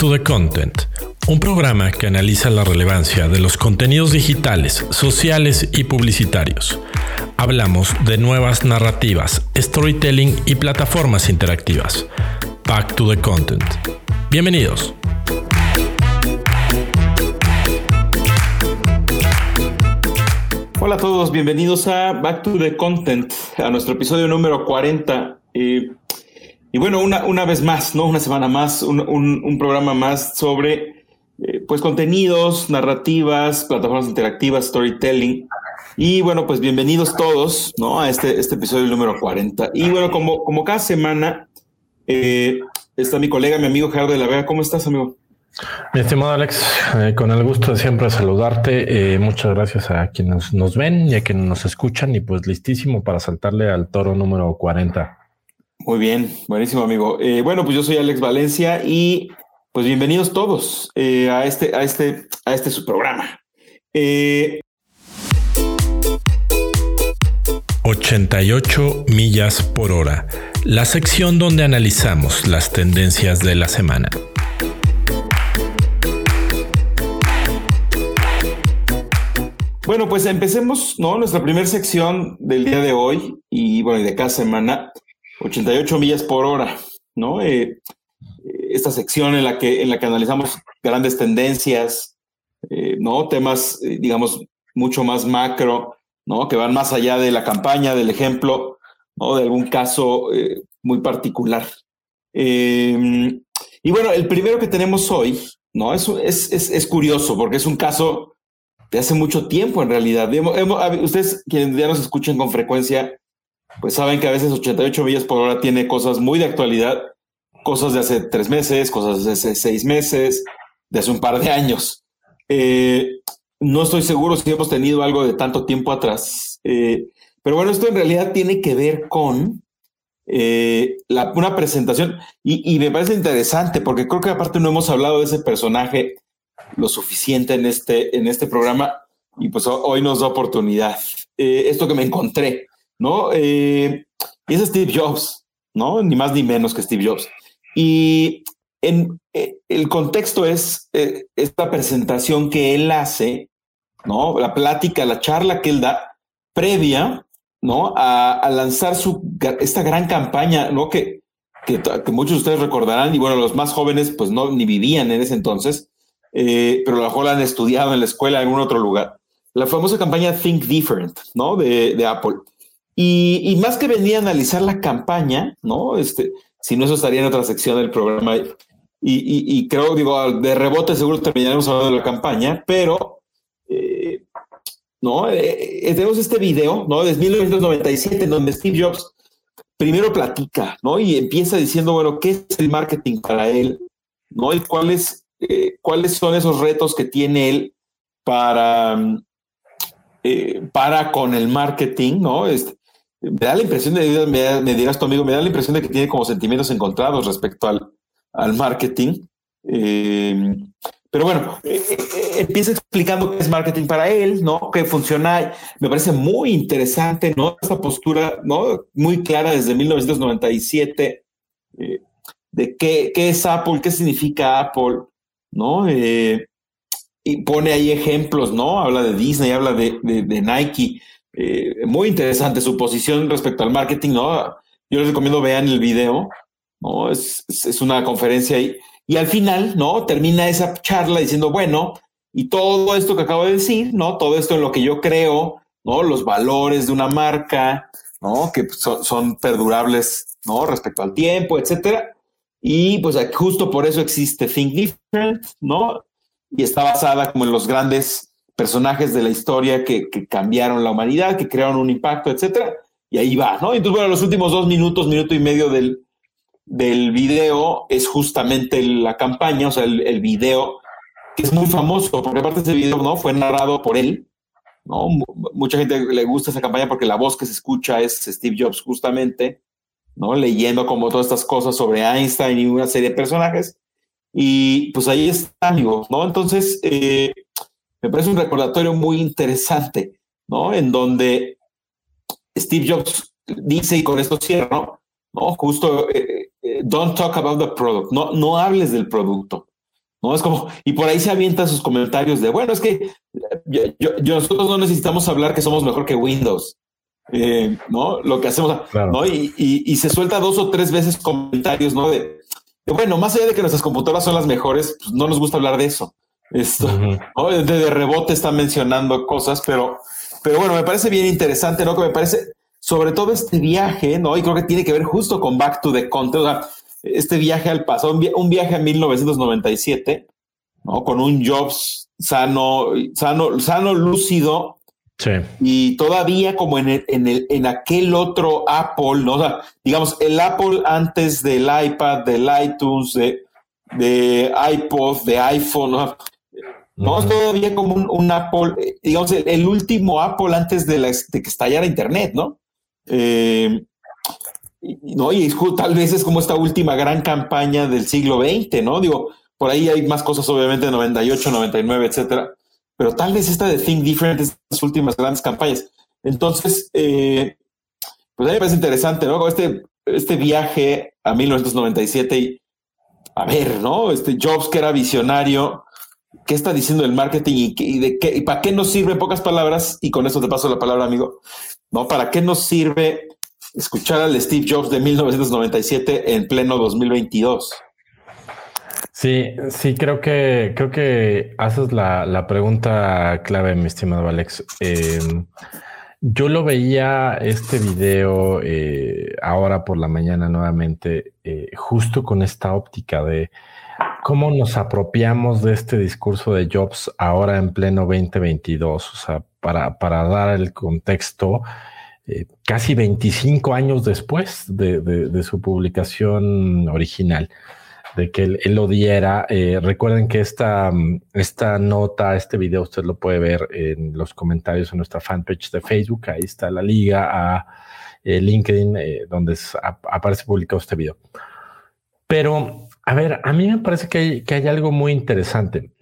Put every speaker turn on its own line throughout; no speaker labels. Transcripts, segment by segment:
to the Content, un programa que analiza la relevancia de los contenidos digitales, sociales y publicitarios. Hablamos de nuevas narrativas, storytelling y plataformas interactivas. Back to the Content. Bienvenidos.
Hola a todos, bienvenidos a Back to the Content, a nuestro episodio número 40. Y bueno, una, una vez más, ¿no? Una semana más, un, un, programa más sobre eh, pues contenidos, narrativas, plataformas interactivas, storytelling. Y bueno, pues bienvenidos todos, ¿no? A este, este episodio número 40. Y bueno, como, como cada semana, eh, está mi colega, mi amigo Gerardo de la Vega. ¿Cómo estás, amigo?
Mi estimado Alex, eh, con el gusto de siempre saludarte. muchas gracias a quienes nos ven y a quienes nos escuchan. Y pues listísimo para saltarle al toro número 40.
Muy bien, buenísimo amigo. Eh, bueno, pues yo soy Alex Valencia y pues bienvenidos todos eh, a este, a este, a este su programa.
88 eh, millas por hora, la sección donde analizamos las tendencias de la semana.
Bueno, pues empecemos, ¿no? Nuestra primera sección del día de hoy y bueno, y de cada semana 88 millas por hora, ¿no? Eh, esta sección en la que, en la que analizamos grandes tendencias, eh, ¿no? Temas, eh, digamos, mucho más macro, ¿no? Que van más allá de la campaña, del ejemplo, ¿no? De algún caso muy particular. Em, y bueno, el primero que tenemos hoy, ¿no? Es, es, es, curioso porque es un caso de hace mucho tiempo en realidad. ustedes quienes ya nos escuchen con frecuencia, pues saben que a veces 88 millas por hora tiene cosas muy de actualidad, cosas de hace tres meses, cosas de hace seis meses, de hace un par de años. Eh, no estoy seguro si hemos tenido algo de tanto tiempo atrás, eh, pero bueno, esto en realidad tiene que ver con eh, una presentación y, y, me parece interesante porque creo que aparte no hemos hablado de ese personaje lo suficiente en este, en este programa y pues hoy nos da oportunidad. esto que me encontré. ¿No? Eh, y es Steve Jobs, ¿no? Ni más ni menos que Steve Jobs. Y en, eh, el contexto es eh, esta presentación que él hace, ¿no? La plática, la charla que él da previa, ¿no? A, lanzar su, esta gran campaña, ¿no? Que, que, muchos de ustedes recordarán, y bueno, los más jóvenes pues no ni vivían en ese entonces, pero a lo mejor la han estudiado en la escuela en algún otro lugar. La famosa campaña Think Different, ¿no? De, de Apple. Y, más que venía a analizar la campaña, ¿no? Este, si no, eso estaría en otra sección del programa. Y, creo, digo, de rebote seguro terminaremos hablando de la campaña, pero, eh, ¿no? Eh, eh, tenemos este video, ¿no? Desde 1997, en donde Steve Jobs primero platica, ¿no? Y empieza diciendo, bueno, ¿qué es el marketing para él? ¿No? Y cuáles, cuáles son esos retos que tiene él para, para con el marketing, ¿no? Este, me da la impresión de, me, dirás tu amigo, me da la impresión de que tiene como sentimientos encontrados respecto al, al marketing. Eh, pero bueno, eh, eh, empieza explicando qué es marketing para él, ¿no? Qué funciona. Me parece muy interesante, ¿no? Esta postura, ¿no? Muy clara desde 1997 de qué, qué, es Apple, qué significa Apple, ¿no? y pone ahí ejemplos, ¿no? Habla de Disney, habla de, de Nike. Eh, muy interesante su posición respecto al marketing, ¿no? Yo les recomiendo vean el video, ¿no? Es, es, una conferencia. Y al final, ¿no? Termina esa charla diciendo, bueno, y todo esto que acabo de decir, ¿no? Todo esto en lo que yo creo, ¿no? Los valores de una marca, ¿no? Que son, son perdurables, ¿no? Respecto al tiempo, etcétera. Y pues justo por eso existe Think Different, ¿no? Y está basada como en los grandes personajes de la historia que, cambiaron la humanidad, que crearon un impacto, etcétera. Y ahí va, ¿no? Entonces, bueno, los últimos dos minutos, minuto y medio del, del video es justamente la campaña, o sea, el, video que es muy famoso, porque aparte ese video, ¿no? Fue narrado por él, ¿no? Mucha gente le gusta esa campaña porque la voz que se escucha es Steve Jobs justamente, ¿no? Leyendo como todas estas cosas sobre Einstein y una serie de personajes. Y pues ahí está, amigos, ¿no? Entonces, eh, me parece un recordatorio muy interesante, ¿no? En donde Steve Jobs dice, y con esto cierro, ¿no? Justo, eh, eh, don't talk about the product, no, no hables del producto, ¿no? Es como, y por ahí se avientan sus comentarios de, bueno, es que yo, nosotros no necesitamos hablar que somos mejor que Windows, eh, ¿no? Lo que hacemos, ¿no? Y, y, se suelta dos o tres veces comentarios, ¿no? De, bueno, más allá de que nuestras computadoras son las mejores, pues no nos gusta hablar de eso. Esto, de, de, rebote está mencionando cosas, pero, pero bueno, me parece bien interesante, ¿no? Que me parece, sobre todo este viaje, ¿no? Y creo que tiene que ver justo con Back to the Content, o sea, este viaje al pasado, un, viaje a 1997, ¿no? Con un Jobs sano, sano, sano, lúcido. Sí. Y todavía como en, el, en, el, en aquel otro Apple, ¿no? O sea, digamos, el Apple antes del iPad, del iTunes, de, de iPod, de iPhone, ¿no? No, es todavía como un, Apple, eh, digamos, el, último Apple antes de, la, de que estallara Internet, ¿no? Eh, no, y tal vez es como esta última gran campaña del siglo XX, ¿no? Digo, por ahí hay más cosas, obviamente, 98, 99, etcétera, pero tal vez esta de Think Different es las últimas grandes campañas. Entonces, eh, pues a mí me parece interesante, ¿no? Este, este viaje a 1997 y a ver, ¿no? Este Jobs que era visionario, ¿qué está diciendo el marketing y, de qué, y para qué nos sirve, en pocas palabras, y con eso te paso la palabra, amigo, ¿no? ¿Para qué nos sirve escuchar al Steve Jobs de 1997 en pleno 2022?
Sí, sí, creo que creo que haces la, pregunta clave, mi estimado Alex. Em, yo lo veía este video eh, ahora por la mañana nuevamente, eh, justo con esta óptica de cómo nos apropiamos de este discurso de Jobs ahora en pleno 2022. O sea, para, para dar el contexto, eh, casi 25 años después de, su publicación original, de que él, lo diera. Eh, recuerden que esta, esta nota, este video, usted lo puede ver en los comentarios en nuestra fanpage de Facebook. Ahí está la liga a eh, LinkedIn, donde aparece publicado este video. Pero, a ver, a mí me parece que hay, que hay algo muy interesante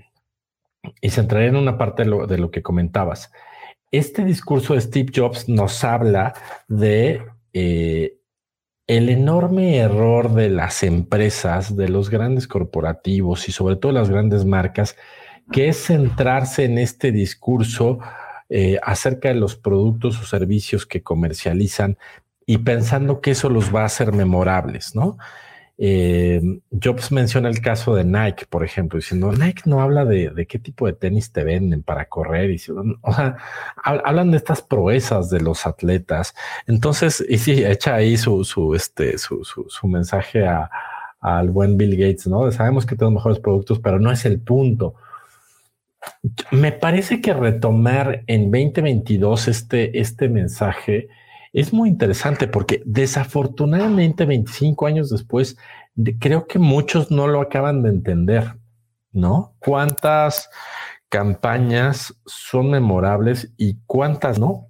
y se entraría en una parte de lo que comentabas este discurso de Steve Jobs nos habla de eh, el enorme error de las empresas, de los grandes corporativos y sobre todo las grandes marcas, que es centrarse en este discurso eh, acerca de los productos o servicios que comercializan y pensando que eso los va a hacer memorables, ¿no? Eh, Jobs menciona el caso de Nike, por ejemplo, diciendo Nike no habla de, qué tipo de tenis te venden para correr, y, hablan de estas proezas de los atletas. Entonces, y sí, echa ahí su, su, este, su, su, mensaje a, al buen Bill Gates, ¿no? Sabemos que tenemos mejores productos, pero no es el punto. Me parece que retomar en 2022 este, este mensaje es muy interesante porque desafortunadamente 25 años después, creo que muchos no lo acaban de entender, ¿no? ¿Cuántas campañas son memorables y cuántas no?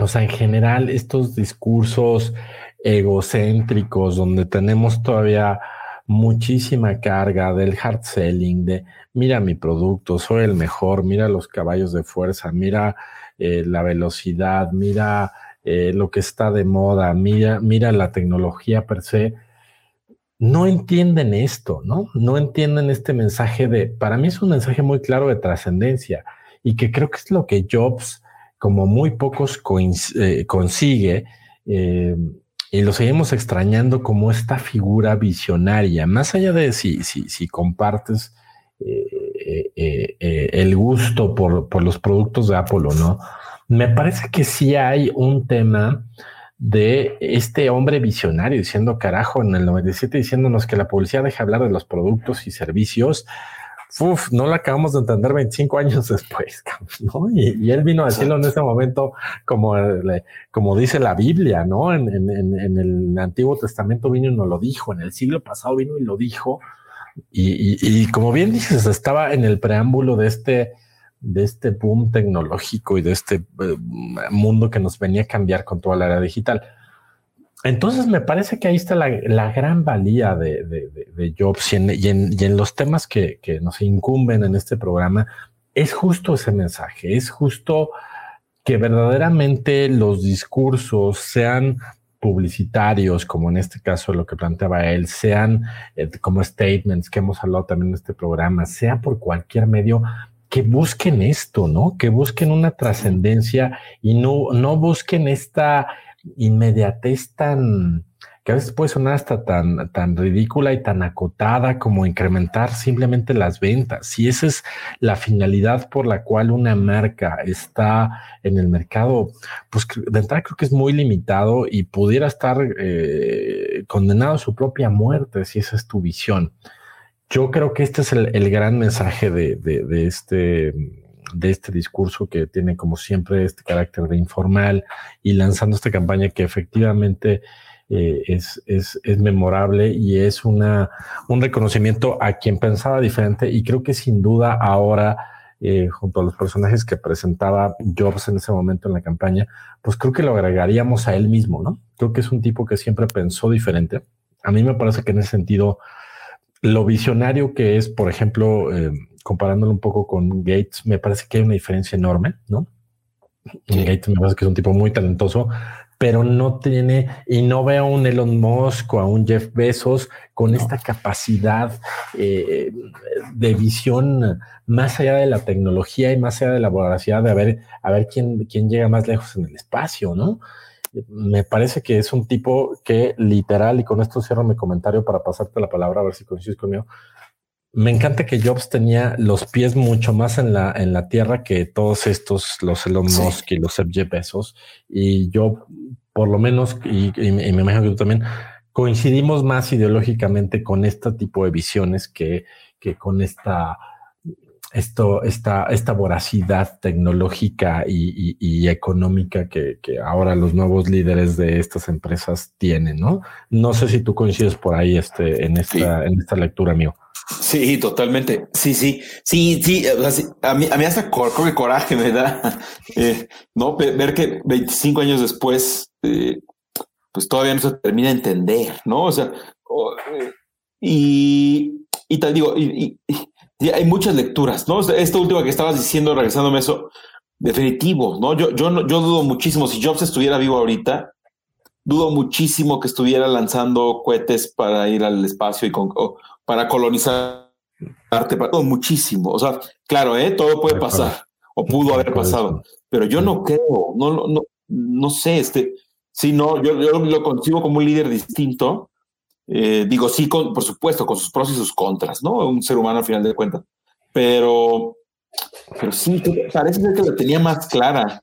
O sea, en general, estos discursos egocéntricos donde tenemos todavía muchísima carga del hard selling, de mira mi producto, soy el mejor, mira los caballos de fuerza, mira eh, la velocidad, mira eh, lo que está de moda, mira, mira la tecnología per se, no entienden esto, ¿no? No entienden este mensaje de, para mí es un mensaje muy claro de trascendencia y que creo que es lo que Jobs, como muy pocos, eh, consigue. Eh, y lo seguimos extrañando como esta figura visionaria, más allá de si, si, si compartes el gusto por, por, los productos de Apple no, me parece que sí hay un tema de este hombre visionario diciendo carajo en el 97 diciéndonos que la publicidad deja hablar de los productos y servicios. Uf, no lo acabamos de entender 25 años después, ¿no? Y, él vino a decirlo en ese momento como, como dice la Biblia, ¿no? En, el Antiguo Testamento vino y nos lo dijo, en el siglo pasado vino y lo dijo. y como bien dices, estaba en el preámbulo de este, de este boom tecnológico y de este eh, mundo que nos venía a cambiar con toda la era digital. Entonces me parece que ahí está la, gran valía de, Jobs y en, los temas que, nos incumben en este programa es justo ese mensaje, es justo que verdaderamente los discursos sean publicitarios, como en este caso lo que planteaba él, sean eh, como statements que hemos hablado también en este programa, sea por cualquier medio, que busquen esto, ¿no? Que busquen una trascendencia y no, no busquen esta inmediatez tan, que a veces puede sonar hasta tan, tan ridícula y tan acotada como incrementar simplemente las ventas. Si esa es la finalidad por la cual una marca está en el mercado, pues de entrada creo que es muy limitado y pudiera estar eh, condenado a su propia muerte si esa es tu visión. Yo creo que este es el, gran mensaje de, de, este de este discurso que tiene como siempre este carácter de informal y lanzando esta campaña que efectivamente eh, es, es, es, memorable y es una, un reconocimiento a quien pensaba diferente y creo que sin duda ahora, eh, junto a los personajes que presentaba Jobs en ese momento en la campaña, pues creo que lo agregaríamos a él mismo, ¿no? Creo que es un tipo que siempre pensó diferente. A mí me parece que en ese sentido, lo visionario que es, por ejemplo, eh, comparándolo un poco con Gates, me parece que hay una diferencia enorme, ¿no? Gates me parece que es un tipo muy talentoso, pero no tiene, y no veo a un Elon Musk o a un Jeff Bezos con esta capacidad eh, de visión más allá de la tecnología y más allá de la voracidad de a ver, a ver quién, quién llega más lejos en el espacio, ¿no? Me parece que es un tipo que literal, y con esto cierro mi comentario para pasarte la palabra, a ver si coincides conmigo, me encanta que Jobs tenía los pies mucho más en la, en la tierra que todos estos, los Elon Musk y los Jeff Bezos. Y yo, por lo menos, y, me imagino que tú también, coincidimos más ideológicamente con este tipo de visiones que, que con esta esto, esta, esta voracidad tecnológica y, económica que, ahora los nuevos líderes de estas empresas tienen, ¿no? No sé si tú coincides por ahí este, en, esta, en esta lectura mío.
Sí, totalmente. Sí, sí, sí, sí. a, mí, a mí hasta cor coraje me da, eh, ¿no? Ver que 25 años después, eh, pues todavía no se termina de entender, ¿no? O sea, eh, y, y tal digo, y hay muchas lecturas, ¿no? Esta última que estabas diciendo, regresándome a eso, definitivo, ¿no? Yo, yo, yo dudo muchísimo, si Jobs estuviera vivo ahorita, dudo muchísimo que estuviera lanzando cohetes para ir al espacio y con, para colonizar arte, todo muchísimo. O sea, claro, ¿eh? todo puede pasar, o pudo haber pasado, pero yo no creo, no, no, no sé, este, sí, no, yo, yo lo concibo como un líder distinto, eh, digo, sí, con, por supuesto, con sus pros y sus contras, ¿no? Un ser humano al final de cuentas. Pero, pero sí, parece que la tenía más clara.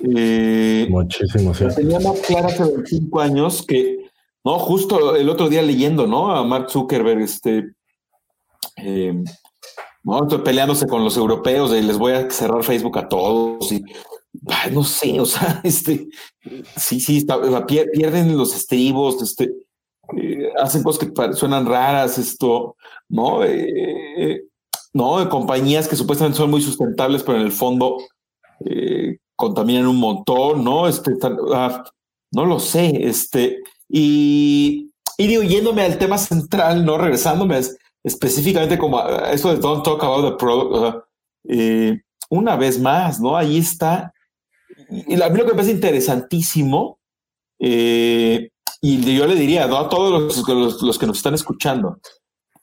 Eh, Muchísimo, sí.
La tenía más clara hace 25 años que, ¿no? Justo el otro día leyendo, ¿no? A Mark Zuckerberg, este, eh, ¿no? Estoy peleándose con los europeos y les voy a cerrar Facebook a todos y, no sé, o sea, este, sí, sí, pierden los estribos, este, eh, hacen cosas que suenan raras, esto, ¿no? Eh, ¿no? De compañías que supuestamente son muy sustentables, pero en el fondo eh, contaminan un montón, ¿no? Este, ah, no lo sé, este, y, y digo, yéndome al tema central, ¿no? Regresándome específicamente como a eso de Don't Talk About the Product, una vez más, ¿no? Ahí está. Y a mí lo que me parece interesantísimo, eh, y yo le diría a todos los, los, que nos están escuchando,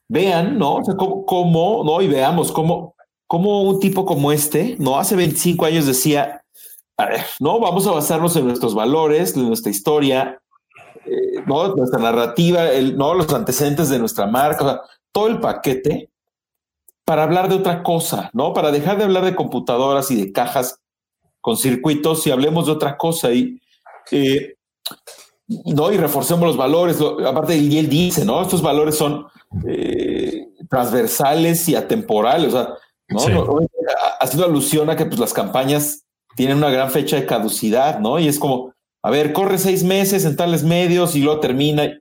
vean, ¿no? O sea, cómo, ¿no? Y veamos cómo, cómo un tipo como este, ¿no? Hace 25 años decía, a ver, ¿no? Vamos a basarnos en nuestros valores, en nuestra historia, eh, ¿no? Nuestra narrativa, el, ¿no? Los antecedentes de nuestra marca, todo el paquete para hablar de otra cosa, ¿no? Para dejar de hablar de computadoras y de cajas con circuitos y hablemos de otra cosa. Y eh, ¿no? Y reforcemos los valores. aparte, y él dice, ¿no? Estos valores son eh, transversales y atemporales. O sea, ¿no? haciendo alusión a que pues, las campañas tienen una gran fecha de caducidad, ¿no? Y es como, a ver, corre seis meses en tales medios y luego termina.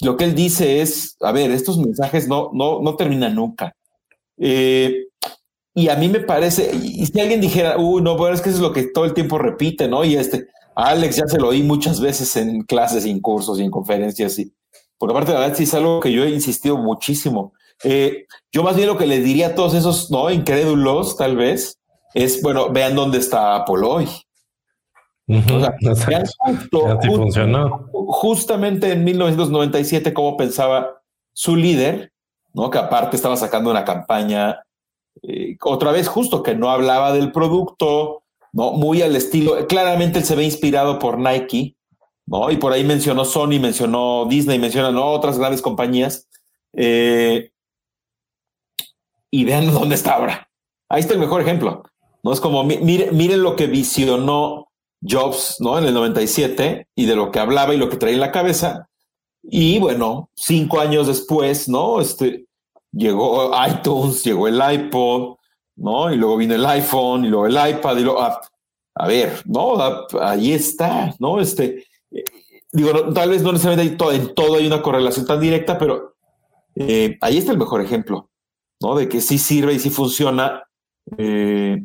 Lo que él dice es, a ver, estos mensajes no, no, no terminan nunca. Eh, y a mí me parece, y si alguien dijera, uy, no, bueno, es que eso es lo que todo el tiempo repite, ¿no? Y este, Alex ya se lo oí muchas veces en clases, en cursos y en conferencias. Y, por aparte, la verdad, sí es algo que yo he insistido muchísimo. Eh, yo más bien lo que le diría a todos esos no incrédulos, tal vez, es, bueno, vean dónde está Apple hoy. funcionó. Justamente en 1997, como pensaba su líder, ¿no? que aparte estaba sacando una campaña, eh, otra vez justo, que no hablaba del producto, ¿no? muy al estilo, claramente él se ve inspirado por Nike, ¿no? y por ahí mencionó Sony, mencionó Disney, mencionó otras grandes compañías. Eh, y vean dónde está ahora. Ahí está el mejor ejemplo. No es como, miren, miren lo que visionó Jobs, ¿no? En el 97 y de lo que hablaba y lo que traía en la cabeza. Y bueno, cinco años después, ¿no? Este, llegó iTunes, llegó el iPod, ¿no? Y luego vino el iPhone y luego el iPad y luego, ah, a, ver, ¿no? Ah, ahí está, ¿no? Este, eh, digo, tal vez no necesariamente todo, en todo hay una correlación tan directa, pero eh, ahí está el mejor ejemplo, ¿no? De que sí sirve y sí funciona. Eh,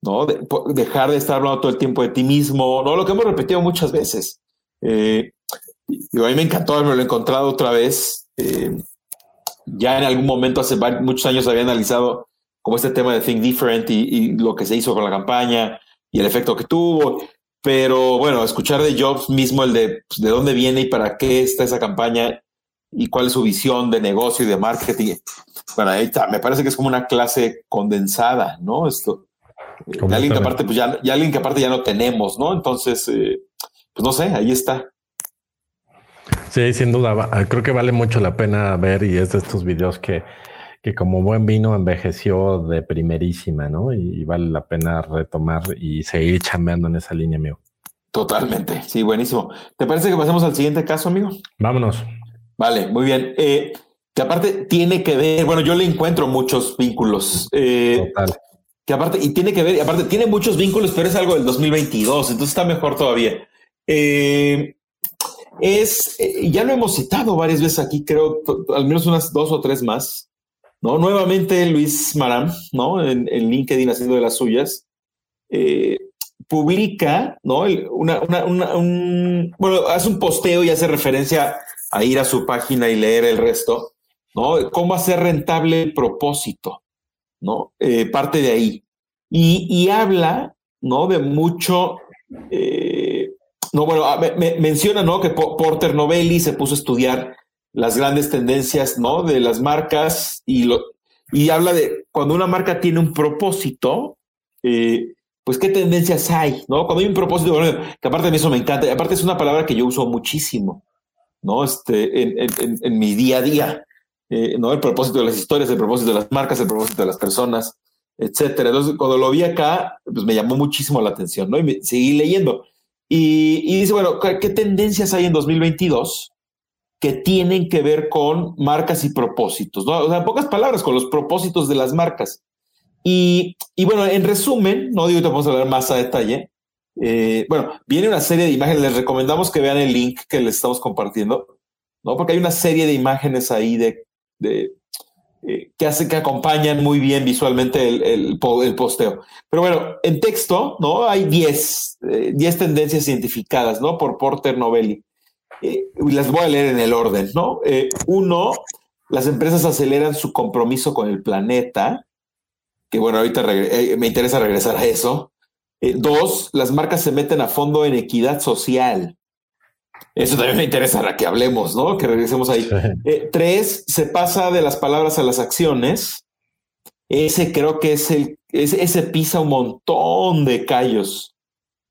¿no? dejar de estar hablando todo el tiempo de ti mismo, ¿no? Lo que hemos repetido muchas veces. Eh, a mí me encantó haberlo encontrado otra vez. Ya en algún momento, hace muchos años, había analizado como este tema de Think Different y, lo que se hizo con la campaña y el efecto que tuvo. Pero bueno, escuchar de Jobs mismo el de pues, de dónde viene y para qué está esa campaña y cuál es su visión de negocio y de marketing. Bueno, ahí está. Me parece que es como una clase condensada, ¿no? Esto, de alguien que aparte, pues ya, ya, alguien que aparte ya no tenemos, ¿no? Entonces, eh, pues no sé, ahí está.
Sí, sin duda, creo que vale mucho la pena ver y es de estos videos que, que como buen vino envejeció de primerísima, ¿no? Y, vale la pena retomar y seguir chambeando en esa línea, amigo.
Totalmente, sí, buenísimo. ¿Te parece que pasemos al siguiente caso, amigo?
Vámonos.
Vale, muy bien. Eh, que aparte tiene que ver, bueno, yo le encuentro muchos vínculos. Eh, Total que aparte, y tiene que ver, y aparte tiene muchos vínculos, pero es algo del 2022, entonces está mejor todavía. Eh, es, ya lo hemos citado varias veces aquí, creo, al menos unas dos o tres más, ¿no? Nuevamente Luis Maram, ¿no? En, LinkedIn haciendo de las suyas, eh, publica, ¿no? Una, un, bueno, hace un posteo y hace referencia a ir a su página y leer el resto, ¿no? Cómo hacer rentable el propósito. ¿no? Eh, parte de ahí. Y, habla, ¿no? De mucho, eh, no, bueno, ah, menciona, ¿no? Que Porter Novelli se puso a estudiar las grandes tendencias, ¿no? De las marcas y, lo, y habla de cuando una marca tiene un propósito, eh, pues qué tendencias hay, ¿no? Cuando hay un propósito, que aparte de eso me encanta, aparte es una palabra que yo uso muchísimo, ¿no? Este, en mi día a día. Eh, ¿no? El propósito de las historias, el propósito de las marcas, el propósito de las personas, etcétera. Entonces, cuando lo vi acá, pues me llamó muchísimo la atención, ¿no? Y me, seguí leyendo. Y, dice, bueno, ¿qué tendencias hay en 2022 que tienen que ver con marcas y propósitos? ¿no? O sea, en pocas palabras, con los propósitos de las marcas. Y, bueno, en resumen, no digo que vamos a hablar más a detalle. Eh, bueno, viene una serie de imágenes. Les recomendamos que vean el link que les estamos compartiendo, ¿no? Porque hay una serie de imágenes ahí de eh, que hace que acompañan muy bien visualmente el, el, posteo. Pero bueno, en texto, ¿no? Hay 10 10 eh, tendencias identificadas, ¿no? Por Porter Novelli. Eh, las voy a leer en el orden, ¿no? uno, las empresas aceleran su compromiso con el planeta, que bueno, ahorita me interesa regresar a eso. dos, las marcas se meten a fondo en equidad social. Eso también me interesa que hablemos, ¿no? Que regresemos ahí. Eh, tres, se pasa de las palabras a las acciones. Ese creo que es el, ese, pisa un montón de callos,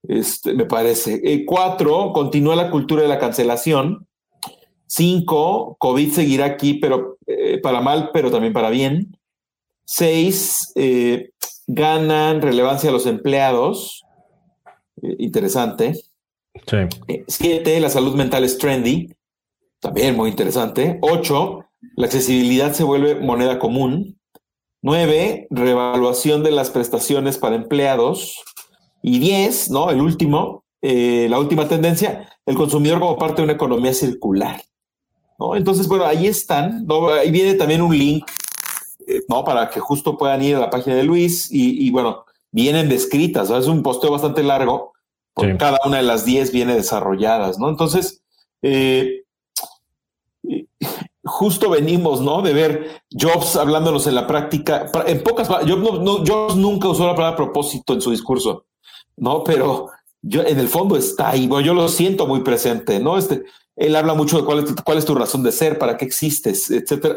este, me parece. Eh, cuatro, continúa la cultura de la cancelación. Cinco, COVID seguirá aquí, pero eh, para mal, pero también para bien. Seis, ganan relevancia a los empleados. interesante. Eh, siete, la salud mental es trendy. También muy interesante. Ocho, la accesibilidad se vuelve moneda común. Nueve, revaluación de las prestaciones para empleados. Y diez, ¿no? El último, eh, la última tendencia, el consumidor como parte de una economía circular. ¿no? Entonces, bueno, ahí están. Ahí viene también un link, eh, ¿no? Para que justo puedan ir a la página de Luis y, bueno, vienen descritas. Es un posteo bastante largo cada una de las 10 viene desarrolladas, ¿no? Entonces, eh, justo venimos, ¿no? De ver Jobs hablándonos en la práctica. En pocas palabras, Jobs, no, nunca usó la palabra propósito en su discurso, ¿no? Pero yo en el fondo está ahí, bueno, yo lo siento muy presente, ¿no? Este, él habla mucho de cuál es, cuál es tu razón de ser, para qué existes, etcétera.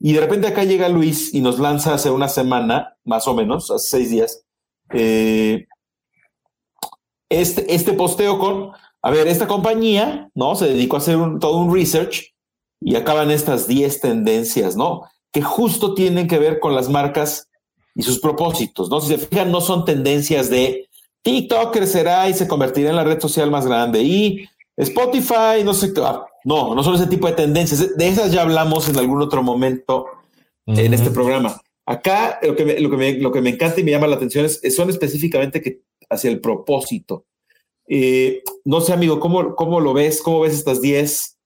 Y de repente acá llega Luis y nos lanza hace una semana, más o menos, hace seis días, eh, este, este posteo con, a ver, esta compañía, ¿no? Se dedicó a hacer todo un research y acaban estas 10 tendencias, ¿no? Que justo tienen que ver con las marcas y sus propósitos, ¿no? Si se fijan, no son tendencias de TikTok crecerá y se convertirá en la red social más grande y Spotify, no sé, ah, no, no son ese tipo de tendencias. De esas ya hablamos en algún otro momento en este programa. Acá lo que, me, lo, que me, lo que me encanta y me llama la atención es, son específicamente que hacia el propósito. Eh, no sé, amigo, ¿cómo, ¿cómo lo ves? ¿Cómo ves estas 10?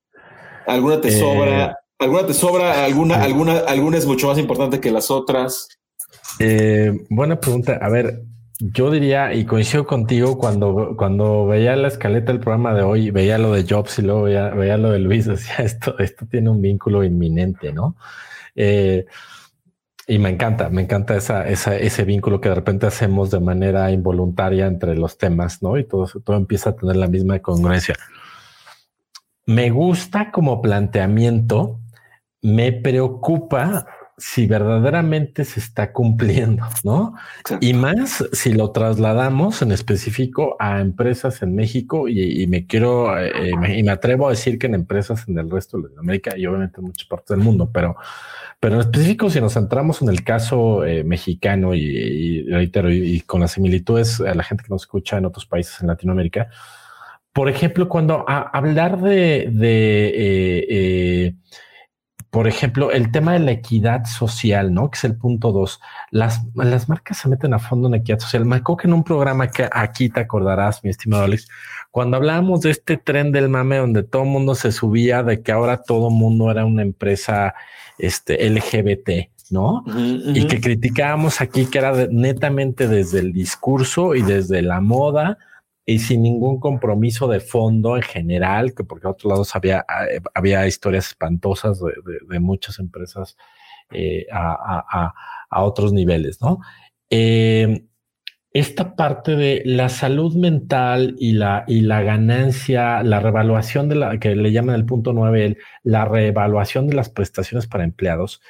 ¿Alguna te sobra? Eh, ¿Alguna te sobra? ¿Alguna, alguna, alguna es mucho más importante que las otras?
Eh, buena pregunta. A ver, yo diría, y coincido contigo, cuando, cuando veía la escaleta del programa de hoy, veía lo de Jobs y luego veía, veía lo de Luis, decía, esto, esto tiene un vínculo inminente, ¿no? Eh, y me encanta, me encanta esa, esa, ese vínculo que de repente hacemos de manera involuntaria entre los temas, ¿no? Y todo, todo empieza a tener la misma congruencia. Me gusta como planteamiento, me preocupa si verdaderamente se está cumpliendo, ¿no? Y más si lo trasladamos en específico a empresas en México y, me quiero eh, y me atrevo a decir que en empresas en el resto de Latinoamérica y obviamente en muchas partes del mundo, pero, pero en específico si nos centramos en el caso eh, mexicano y, reitero, y, con las similitudes a la gente que nos escucha en otros países en Latinoamérica, por ejemplo, cuando hablar de, de eh, por ejemplo, el tema de la equidad social, ¿no? Que es el punto dos. Las, las marcas se meten a fondo en equidad social. Me acuerdo que en un programa que aquí te acordarás, mi estimado Alex, cuando hablábamos de este tren del mame donde todo el mundo se subía de que ahora todo el mundo era una empresa este, LGBT, ¿no? Y que criticábamos aquí que era netamente desde el discurso y desde la moda y sin ningún compromiso de fondo en general, que porque a otros lados había, eh, había historias espantosas de, muchas empresas eh, a, otros niveles, ¿no? Eh, esta parte de la salud mental y la, y la ganancia, la revaluación de la que le llaman el punto 9, la reevaluación de las prestaciones para empleados,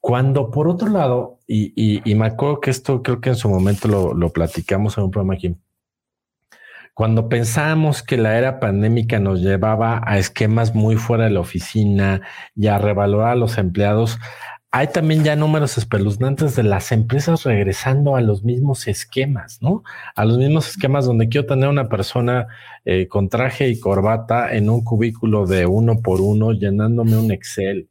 cuando por otro lado, y, y, me acuerdo que esto creo que en su momento lo, lo platicamos en un programa aquí, cuando pensamos que la era pandémica nos llevaba a esquemas muy fuera de la oficina y a revalorar a los empleados, hay también ya números espeluznantes de las empresas regresando a los mismos esquemas, ¿no? A los mismos esquemas donde quiero tener una persona eh, con traje y corbata en un cubículo de uno por uno llenándome un Excel.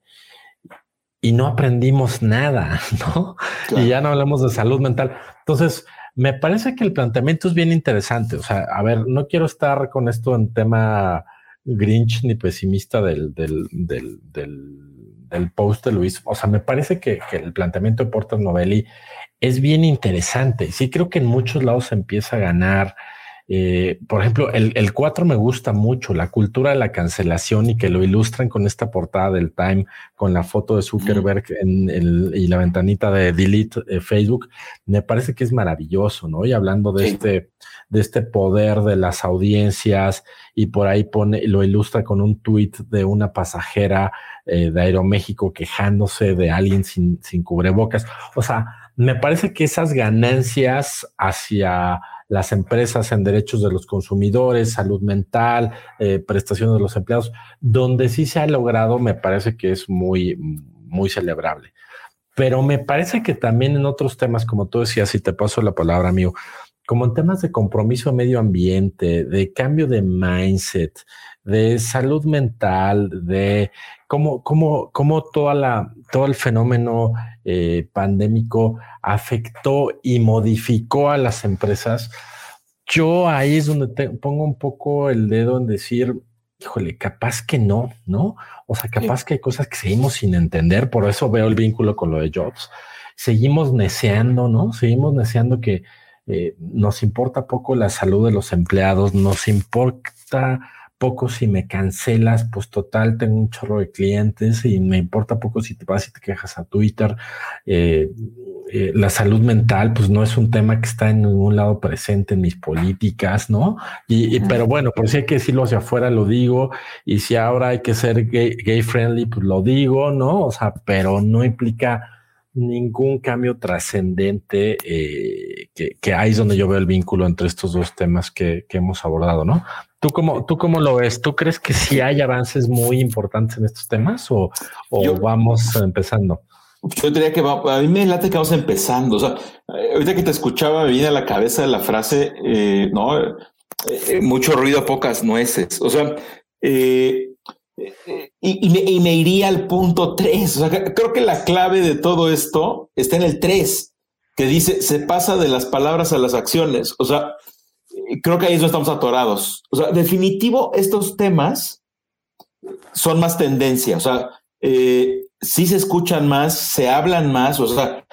Y no aprendimos nada, ¿no? Y ya no hablamos de salud mental. Entonces, me parece que el planteamiento es bien interesante. O sea, a ver, no quiero estar con esto en tema grinch ni pesimista del, del, del, del, post de Luis. O sea, me parece que, el planteamiento de Porter Novelli es bien interesante. Sí, creo que en muchos lados se empieza a ganar eh, por ejemplo, el, el 4 me gusta mucho, la cultura de la cancelación y que lo ilustran con esta portada del Time, con la foto de Zuckerberg en el, y la ventanita de Delete eh, Facebook, me parece que es maravilloso, ¿no? Y hablando de este, de este poder de las audiencias y por ahí pone, lo ilustra con un tuit de una pasajera eh, de Aeroméxico quejándose de alguien sin, sin cubrebocas. O sea, me parece que esas ganancias hacia las empresas en derechos de los consumidores, salud mental, eh, prestaciones de los empleados, donde sí se ha logrado, me parece que es muy, muy celebrable. Pero me parece que también en otros temas, como tú decías, si te paso la palabra, amigo, como en temas de compromiso medio ambiente, de cambio de mindset, de salud mental, de cómo, cómo, cómo toda la, todo el fenómeno eh, pandémico afectó y modificó a las empresas, yo ahí es donde te pongo un poco el dedo en decir, híjole, capaz que no, ¿no? O sea, capaz que hay cosas que seguimos sin entender, por eso veo el vínculo con lo de Jobs. Seguimos neceando, ¿no? Seguimos neceando que eh, nos importa poco la salud de los empleados, nos importa poco si me cancelas, pues total, tengo un chorro de clientes y me importa poco si te vas y te quejas a Twitter. Eh, eh, la salud mental, pues no es un tema que está en ningún lado presente en mis políticas, ¿no? Y, pero bueno, por si hay que decirlo hacia afuera, lo digo. Y si ahora hay que ser gay, gay friendly, pues lo digo, ¿no? O sea, pero no implica ningún cambio trascendente eh, que, que hay donde yo veo el vínculo entre estos dos temas que, que, hemos abordado, ¿no? ¿Tú cómo, ¿Tú cómo lo ves? ¿Tú crees que sí hay avances muy importantes en estos temas o, o vamos empezando?
Yo diría que a mí me late que vamos empezando. O sea, ahorita que te escuchaba me viene a la cabeza la frase, eh, no, eh, mucho ruido, pocas nueces. O sea, eh, y, me, iría al punto tres. O sea, creo que la clave de todo esto está en el tres, que dice se pasa de las palabras a las acciones. O sea, creo que ahí no estamos atorados. O sea, definitivo, estos temas son más tendencia. O sea, eh, sí se escuchan más, se hablan más, o sea,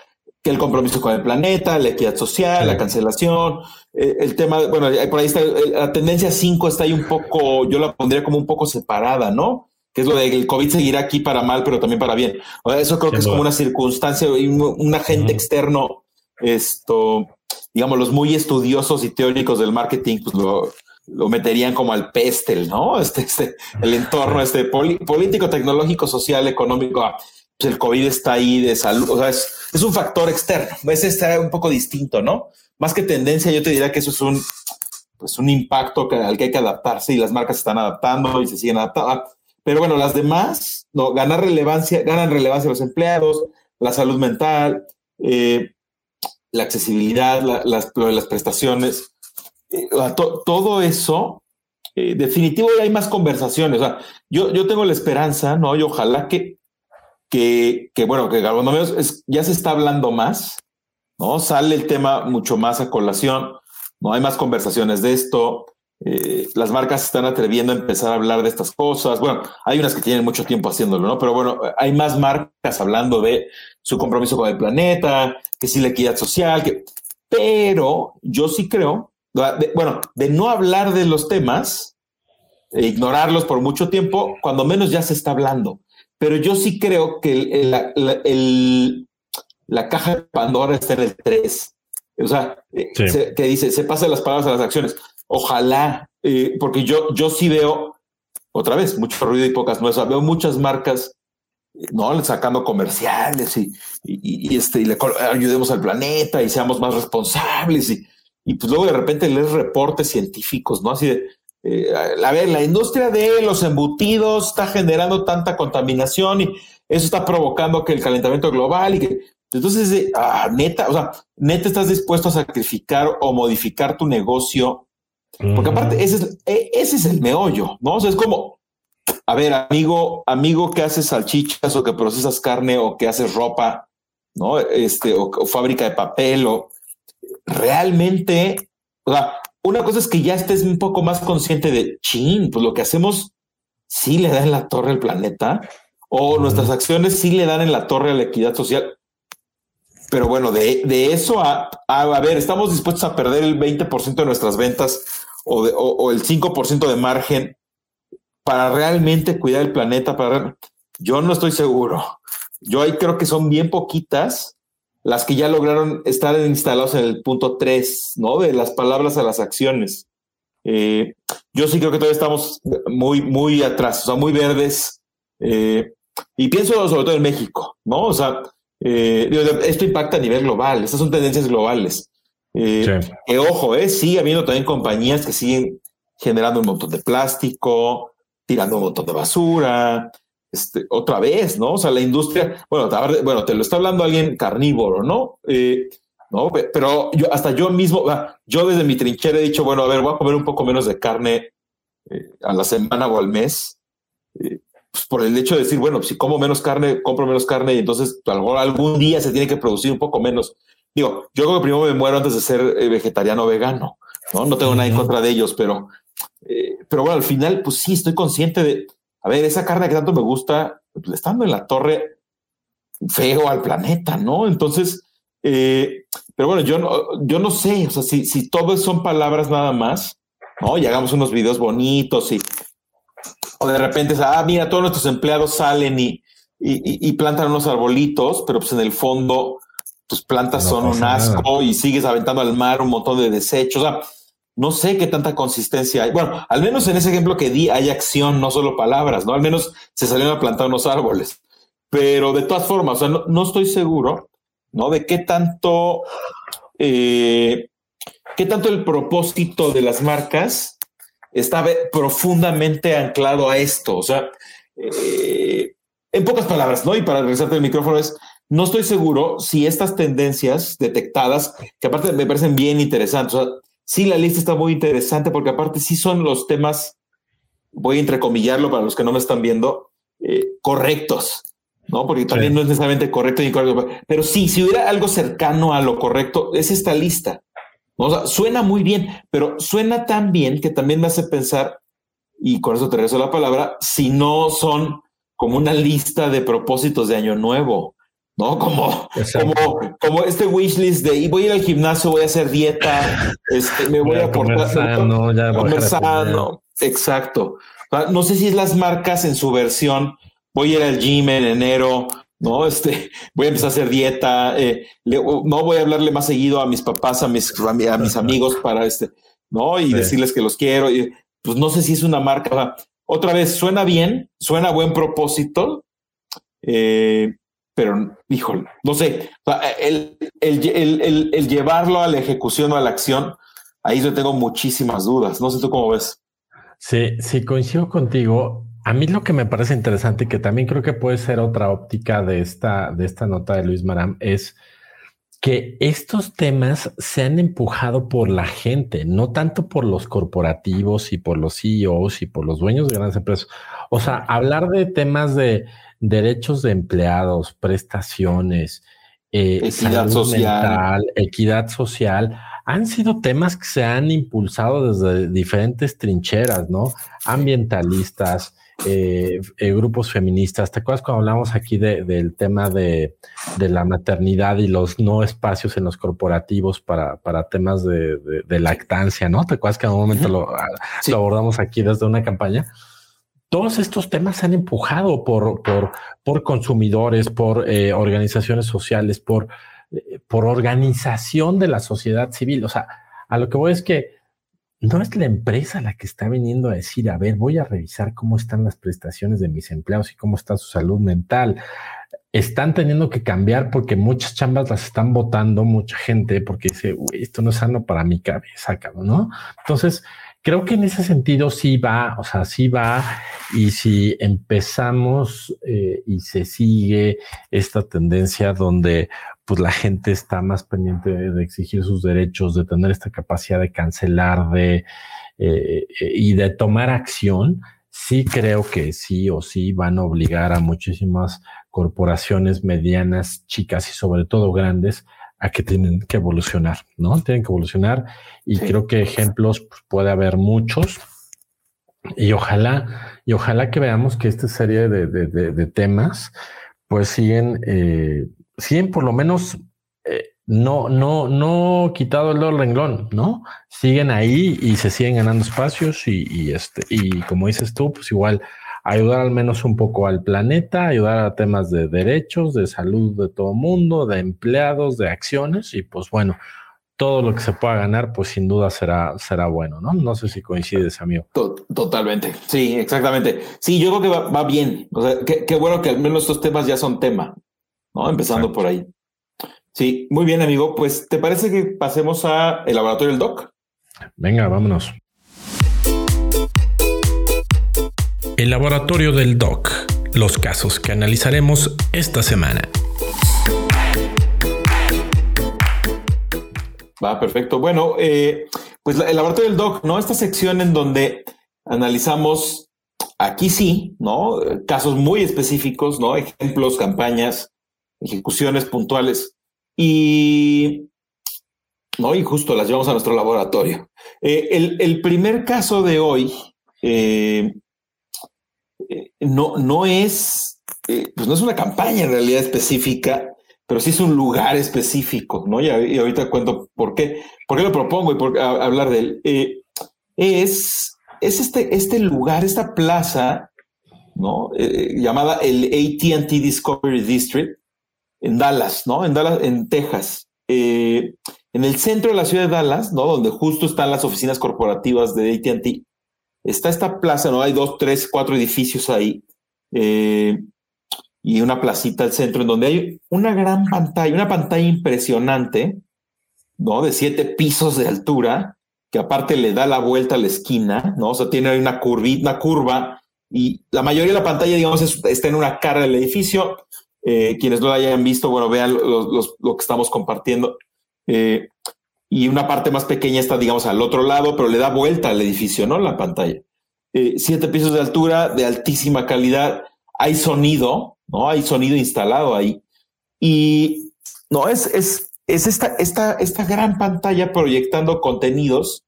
que el compromiso con el planeta, la equidad social, la cancelación, eh, el tema, bueno, por ahí está, eh, la tendencia 5 está ahí un poco, yo la pondría como un poco separada, ¿no? Que es lo de que el COVID seguirá aquí para mal, pero también para bien. O sea, eso creo que es como una circunstancia, un, un agente externo, esto, digamos, los muy estudiosos y teóricos del marketing, pues lo, lo meterían como al pestel, ¿no? Este, este, el entorno este político, tecnológico, social, económico. Ah, pues el COVID está ahí de salud, o sea, es, es un factor externo. Ese está un poco distinto, ¿no? Más que tendencia, yo te diría que eso es un, pues un impacto al que hay que adaptarse y las marcas están adaptando y se siguen adaptando. Ah, pero bueno, las demás, no, ganar relevancia, ganan relevancia los empleados, la salud mental, eh, la accesibilidad, las, las prestaciones eh, todo eso, eh, definitivo hay más conversaciones. Yo, yo tengo la esperanza, ¿no? Y ojalá que, que, que bueno, que es, ya se está hablando más, ¿no? Sale el tema mucho más a colación, ¿no? Hay más conversaciones de esto. Eh, las marcas se están atreviendo a empezar a hablar de estas cosas. Bueno, hay unas que tienen mucho tiempo haciéndolo, ¿no? Pero bueno, hay más marcas hablando de su compromiso con el planeta, que sí la equidad social, que... Pero yo sí creo bueno, de no hablar de los temas, e ignorarlos por mucho tiempo, cuando menos ya se está hablando. Pero yo sí creo que la caja de Pandora está en el 3. O sea, eh, que dice, se pasan las palabras a las acciones. Ojalá, eh, porque yo, yo sí veo, otra vez, mucho ruido y pocas nuevas. Veo muchas marcas no sacando comerciales y, y, este, y le ayudemos al planeta y seamos más responsables y, y pues luego de repente lees reportes científicos, ¿no? Así de, eh, a ver, la industria de los embutidos está generando tanta contaminación y eso está provocando que el calentamiento global y entonces, ah, neta, o sea, neta estás dispuesto a sacrificar o modificar tu negocio, porque aparte ese es, e, ese es el meollo, ¿no? O sea, es como, a ver, amigo, amigo que haces salchichas o que procesas carne o que haces ropa, ¿no? Este, o fábrica de papel o realmente, o sea, una cosa es que ya estés un poco más consciente de, chin, pues lo que hacemos sí le da en la torre al planeta, o nuestras acciones sí le dan en la torre a la equidad social. Pero bueno, de, de eso a, a, ver, estamos dispuestos a perder el 20% de nuestras ventas o, de, o, el 5% de margen para realmente cuidar el planeta. Para, yo no estoy seguro. Yo ahí creo que son bien poquitas las que ya lograron estar instalados en el punto 3, ¿no? De las palabras a las acciones. Eh, yo sí creo que todavía estamos muy, muy atrás, o sea, muy verdes. Eh, y pienso sobre todo en México, ¿no? O sea, eh, esto impacta a nivel global, estas son tendencias globales. Que ojo, eh, sigue habiendo también compañías que siguen generando un montón de plástico, tirando un montón de basura, este, otra vez, ¿no? O sea, la industria, bueno, bueno, te lo está hablando alguien carnívoro, ¿no? Eh, no, pero yo, hasta yo mismo, yo desde mi trinchera he dicho, bueno, a ver, voy a comer un poco menos de carne eh, a la semana o al mes, eh, pues por el hecho de decir, bueno, si como menos carne, compro menos carne y entonces algún, día se tiene que producir un poco menos. Digo, yo creo que primero me muero antes de ser vegetariano o vegano, ¿no? No tengo nada en contra de ellos, pero, pero bueno, al final, pues sí, estoy consciente de, a ver, esa carne que tanto me gusta, pues, estando en la torre feo al planeta, ¿no? Entonces, eh, pero bueno, yo no, yo no sé, o sea, si, si todo son palabras nada más, ¿no? Y hagamos unos videos bonitos y, O de repente, ah, mira, todos nuestros empleados salen y, y, plantan unos arbolitos, pero pues en el fondo tus plantas son un asco y sigues aventando al mar un montón de desechos. O sea, no sé qué tanta consistencia hay. Bueno, al menos en ese ejemplo que di hay acción, no solo palabras, ¿no? Al menos se salieron a plantar unos árboles. Pero de todas formas, o sea, no, estoy seguro, ¿no? De qué tanto, eh, qué tanto el propósito de las marcas está profundamente anclado a esto. O sea, eh, en pocas palabras, ¿no? Y para regresarte el micrófono es, no estoy seguro si estas tendencias detectadas, que aparte me parecen bien interesantes, o sea, sí la lista está muy interesante porque aparte sí son los temas, voy a entrecomillarlo para los que no me están viendo, eh, correctos, ¿no? Porque también no es necesariamente correcto ni incorrecto, pero sí, si hubiera algo cercano a lo correcto, es esta lista. O sea, suena muy bien, pero suena tan bien que también me hace pensar, y con eso te regreso la palabra, si no son como una lista de propósitos de año nuevo, ¿no? Como, como, como este wishlist de voy a ir al gimnasio, voy a hacer dieta, este, me voy, a,
comer sano, ya
comer sano. Exacto. No sé si es las marcas en su versión, voy a ir al gym en enero, ¿no? Este, voy a empezar a hacer dieta, eh, no voy a hablarle más seguido a mis papás, a mis, a mis amigos para este, ¿no? Y decirles que los quiero. Y, pues no sé si es una marca otra vez, suena bien, suena a buen propósito, eh, pero, híjole, no sé, el, el, llevarlo a la ejecución o a la acción, ahí yo tengo muchísimas dudas. No sé tú cómo ves.
Sí, sí, coincido contigo. A mí lo que me parece interesante y que también creo que puede ser otra óptica de esta, de esta nota de Luis Maram es que estos temas se han empujado por la gente, no tanto por los corporativos y por los CEOs y por los dueños de grandes empresas. O sea, hablar de temas de derechos de empleados, prestaciones,
eh, equidad social,
equidad social, han sido temas que se han impulsado desde diferentes trincheras, ¿no? Ambientalistas, eh, eh, grupos feministas. ¿Te acuerdas cuando hablamos aquí del tema de, la maternidad y los no espacios en los corporativos para, para temas de, lactancia, ¿no? ¿Te acuerdas que en un momento lo, ah, lo, abordamos aquí desde una campaña? Todos estos temas se han empujado por, por, por consumidores, por eh, organizaciones sociales, por, por organización de la sociedad civil. O sea, a lo que voy es que no es la empresa la que está viniendo a decir, a ver, voy a revisar cómo están las prestaciones de mis empleados y cómo está su salud mental. Están teniendo que cambiar porque muchas chambas las están votando mucha gente porque dice, esto no es sano para mi cabeza, ¿no? Entonces, creo que en ese sentido sí va, o sea, sí va. Y si empezamos eh, y se sigue esta tendencia donde pues la gente está más pendiente de, exigir sus derechos, de tener esta capacidad de cancelar, de eh, eh, y de tomar acción, sí creo que sí o sí van a obligar a muchísimas corporaciones medianas, chicas y sobre todo grandes a que tienen que evolucionar, ¿no? Tienen que evolucionar y creo que ejemplos pues, puede haber muchos y ojalá, y ojalá que veamos que esta serie de, de temas pues siguen eh, siguen por lo menos eh, no, no, no quitado el del renglón, ¿no? Siguen ahí y se siguen ganando espacios y, este, y como dices tú, pues igual ayudar al menos un poco al planeta, ayudar a temas de derechos, de salud de todo mundo, de empleados, de acciones y pues bueno, todo lo que se pueda ganar, pues sin duda será, será bueno, ¿no? No sé si coincides, amigo.
Totalmente. Sí, exactamente. Sí, yo creo que va, va bien. O sea, qué, bueno que al menos estos temas ya son tema. ¿No? Empezando por ahí. Sí, muy bien, amigo. Pues, ¿te parece que pasemos a el laboratorio del doc?
Venga, vámonos. El laboratorio del doc. Los casos que analizaremos esta semana.
Va, perfecto. Bueno, eh, pues el laboratorio del doc, ¿no? Esta sección en donde analizamos, aquí sí, ¿no? Casos muy específicos, ¿no? Ejemplos, campañas, ejecuciones puntuales. Y, ¿no? y justo las llevamos a nuestro laboratorio. Eh, el, primer caso de hoy eh, eh, no, no es, pues no es una campaña en realidad específica, pero sí es un lugar específico, ¿no? Y, ahorita cuento por qué, por qué lo propongo y por hablar de él. es es este, este lugar, esta plaza, ¿no? Llamada el ATT Discovery District en Dallas, ¿no? En Dallas, en Texas. Eh, en el centro de la ciudad de Dallas, ¿no? Donde justo están las oficinas corporativas de ATT, está esta plaza, ¿no? Hay dos, tres, cuatro edificios ahí. Eh, y una placita al centro en donde hay una gran pantalla, una pantalla impresionante, ¿no? De siete pisos de altura, que aparte le da la vuelta a la esquina, ¿no? O sea, tiene una curvita, una curva, y la mayoría de la pantalla, digamos, está en una cara del edificio. Eh, quienes no la hayan visto, bueno, vean lo que estamos compartiendo. Eh, y una parte más pequeña está, digamos, al otro lado, pero le da vuelta al edificio, ¿no? La pantalla. Eh, siete pisos de altura, de altísima calidad. Hay sonido, ¿no? Hay sonido instalado ahí. Y no, es, es, es esta, esta, esta gran pantalla proyectando contenidos.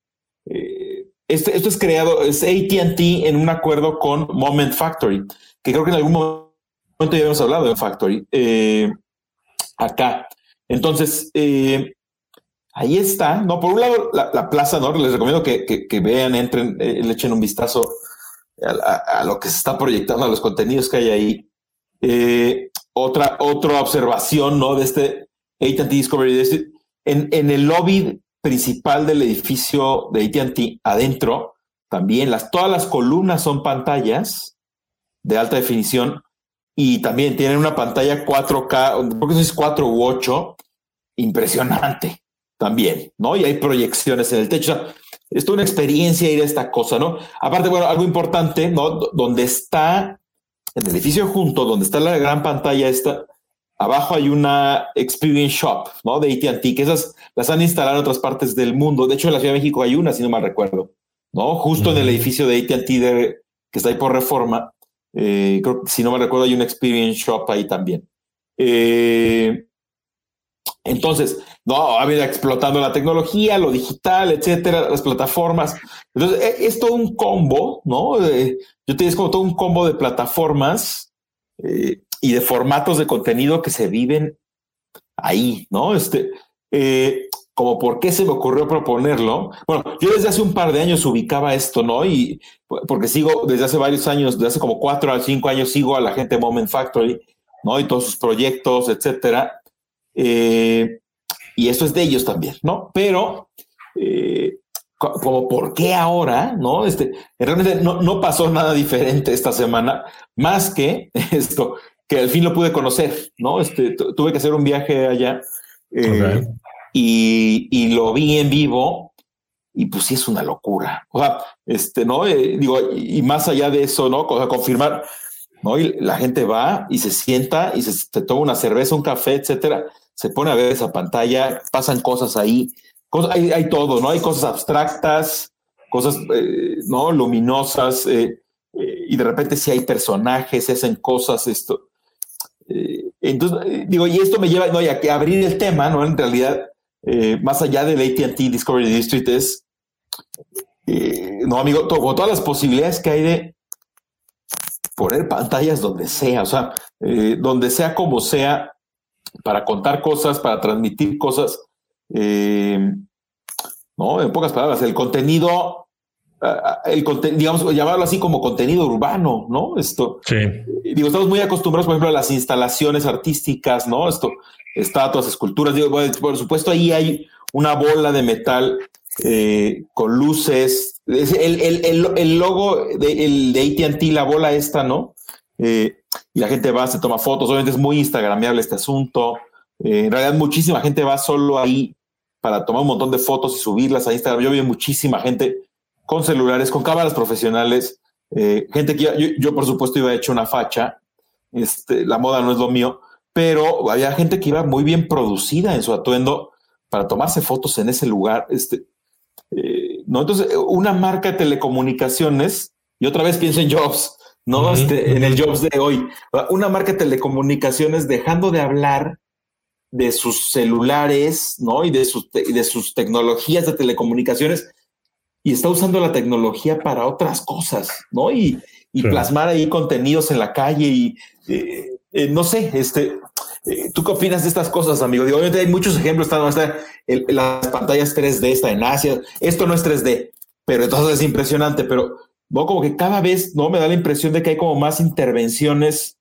Esto, esto, es creado, es ATT en un acuerdo con Moment Factory, que creo que en algún momento ya habíamos hablado de Factory. Eh, acá. Entonces, eh, ahí está, ¿no? Por un lado, la, plaza, ¿no? Les recomiendo que, vean, entren, eh, le echen un vistazo a, lo que se está proyectando, a los contenidos que hay ahí. Otra, otra observación, ¿no? De este AT&T Discovery, en, en el lobby principal del edificio de AT&T, adentro, también las, todas las columnas son pantallas de alta definición y también tienen una pantalla 4K, creo que es 4 u 8, impresionante también, ¿no? Y hay proyecciones en el techo. es toda una experiencia ir a esta cosa, ¿no? Aparte, bueno, algo importante, ¿no? Donde está, en el edificio junto, donde está la gran pantalla esta, abajo hay una Experience Shop, ¿no? De AT&T, que esas las han instalado en otras partes del mundo. De hecho, en la Ciudad de México hay una, si no mal recuerdo, ¿no? Justo en el edificio de AT&T que está ahí por reforma. Eh, creo si no me recuerdo hay una Experience Shop ahí también. Eh, entonces, no, ha habido explotando la tecnología, lo digital, etcétera, las plataformas. Entonces, e, es, todo un combo, ¿no? yo te digo, es como todo un combo de plataformas eh, y de formatos de contenido que se viven ahí, ¿no? Este, eh, como por qué se me ocurrió proponerlo. Bueno, yo desde hace un par de años ubicaba esto, ¿no? Y porque sigo desde hace varios años, desde hace como cuatro a cinco años, sigo a la gente de Moment Factory, ¿no? Y todos sus proyectos, etcétera. Eh, y eso es de ellos también, ¿no? Pero, eh, como por qué ahora, ¿no? Este, realmente no, no, pasó nada diferente esta semana, más que esto, que al fin lo pude conocer, ¿no? Este, tuve que hacer un viaje allá eh, y, y, lo vi en vivo y pues sí es una locura. O sea, este, ¿no? digo, y más allá de eso, ¿no? O sea, confirmar, ¿no? Y la gente va y se sienta y se, toma una cerveza, un café, etcétera se pone a ver esa pantalla, pasan cosas ahí, hay, todo, ¿no? Hay cosas abstractas, cosas, eh, ¿no? Luminosas, eh, eh, y de repente si hay personajes, se hacen cosas, esto. entonces, digo, y esto me lleva, no, ya que abrir el tema, ¿no? En realidad, más allá del ATT Discovery District es, no, amigo, todo, todas las posibilidades que hay de poner pantallas donde sea, o sea, donde sea como sea, para contar cosas, para transmitir cosas. Eh, ¿no? En pocas palabras, el contenido, el digamos, llamarlo así como contenido urbano, ¿no? Esto. Sí. Digo, estamos muy acostumbrados, por ejemplo, a las instalaciones artísticas, ¿no? Esto, estatuas, esculturas. Digo, por supuesto, ahí hay una bola de metal eh, con luces. El, el, el, logo de, el ATT, la bola esta, ¿no? Eh, y la gente va, se toma fotos, obviamente es muy instagramable este asunto. Eh, en realidad muchísima gente va solo ahí para tomar un montón de fotos y subirlas a Instagram. Yo vi muchísima gente con celulares, con cámaras profesionales, gente que yo, por supuesto iba hecho una facha, este, la moda no es lo mío, pero había gente que iba muy bien producida en su atuendo para tomarse fotos en ese lugar. Este, ¿no? Entonces, una marca de telecomunicaciones, y otra vez pienso en Jobs, ¿no? Este, en el Jobs de hoy. Una marca de telecomunicaciones dejando de hablar de sus celulares, ¿no? Y de sus, de sus tecnologías de telecomunicaciones y está usando la tecnología para otras cosas, ¿no? Y, plasmar ahí contenidos en la calle y eh, eh, no sé, este, eh, ¿tú qué opinas de estas cosas, amigo? Digo, obviamente hay muchos ejemplos, está, está las pantallas 3D, está en Asia, esto no es 3D, pero entonces es impresionante, pero ¿no? como que cada vez no me da la impresión de que hay como más intervenciones.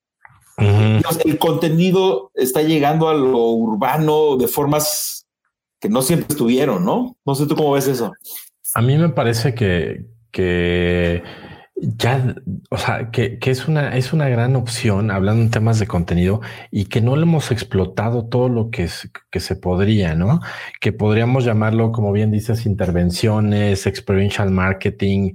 El contenido está llegando a lo urbano de formas que no siempre estuvieron, ¿no? No sé tú cómo ves eso.
A mí me parece que, que ya, o sea, que, que, es una, es una gran opción hablando en temas de contenido y que no lo hemos explotado todo lo que, que se podría, ¿no? Que podríamos llamarlo, como bien dices, intervenciones, experiential marketing,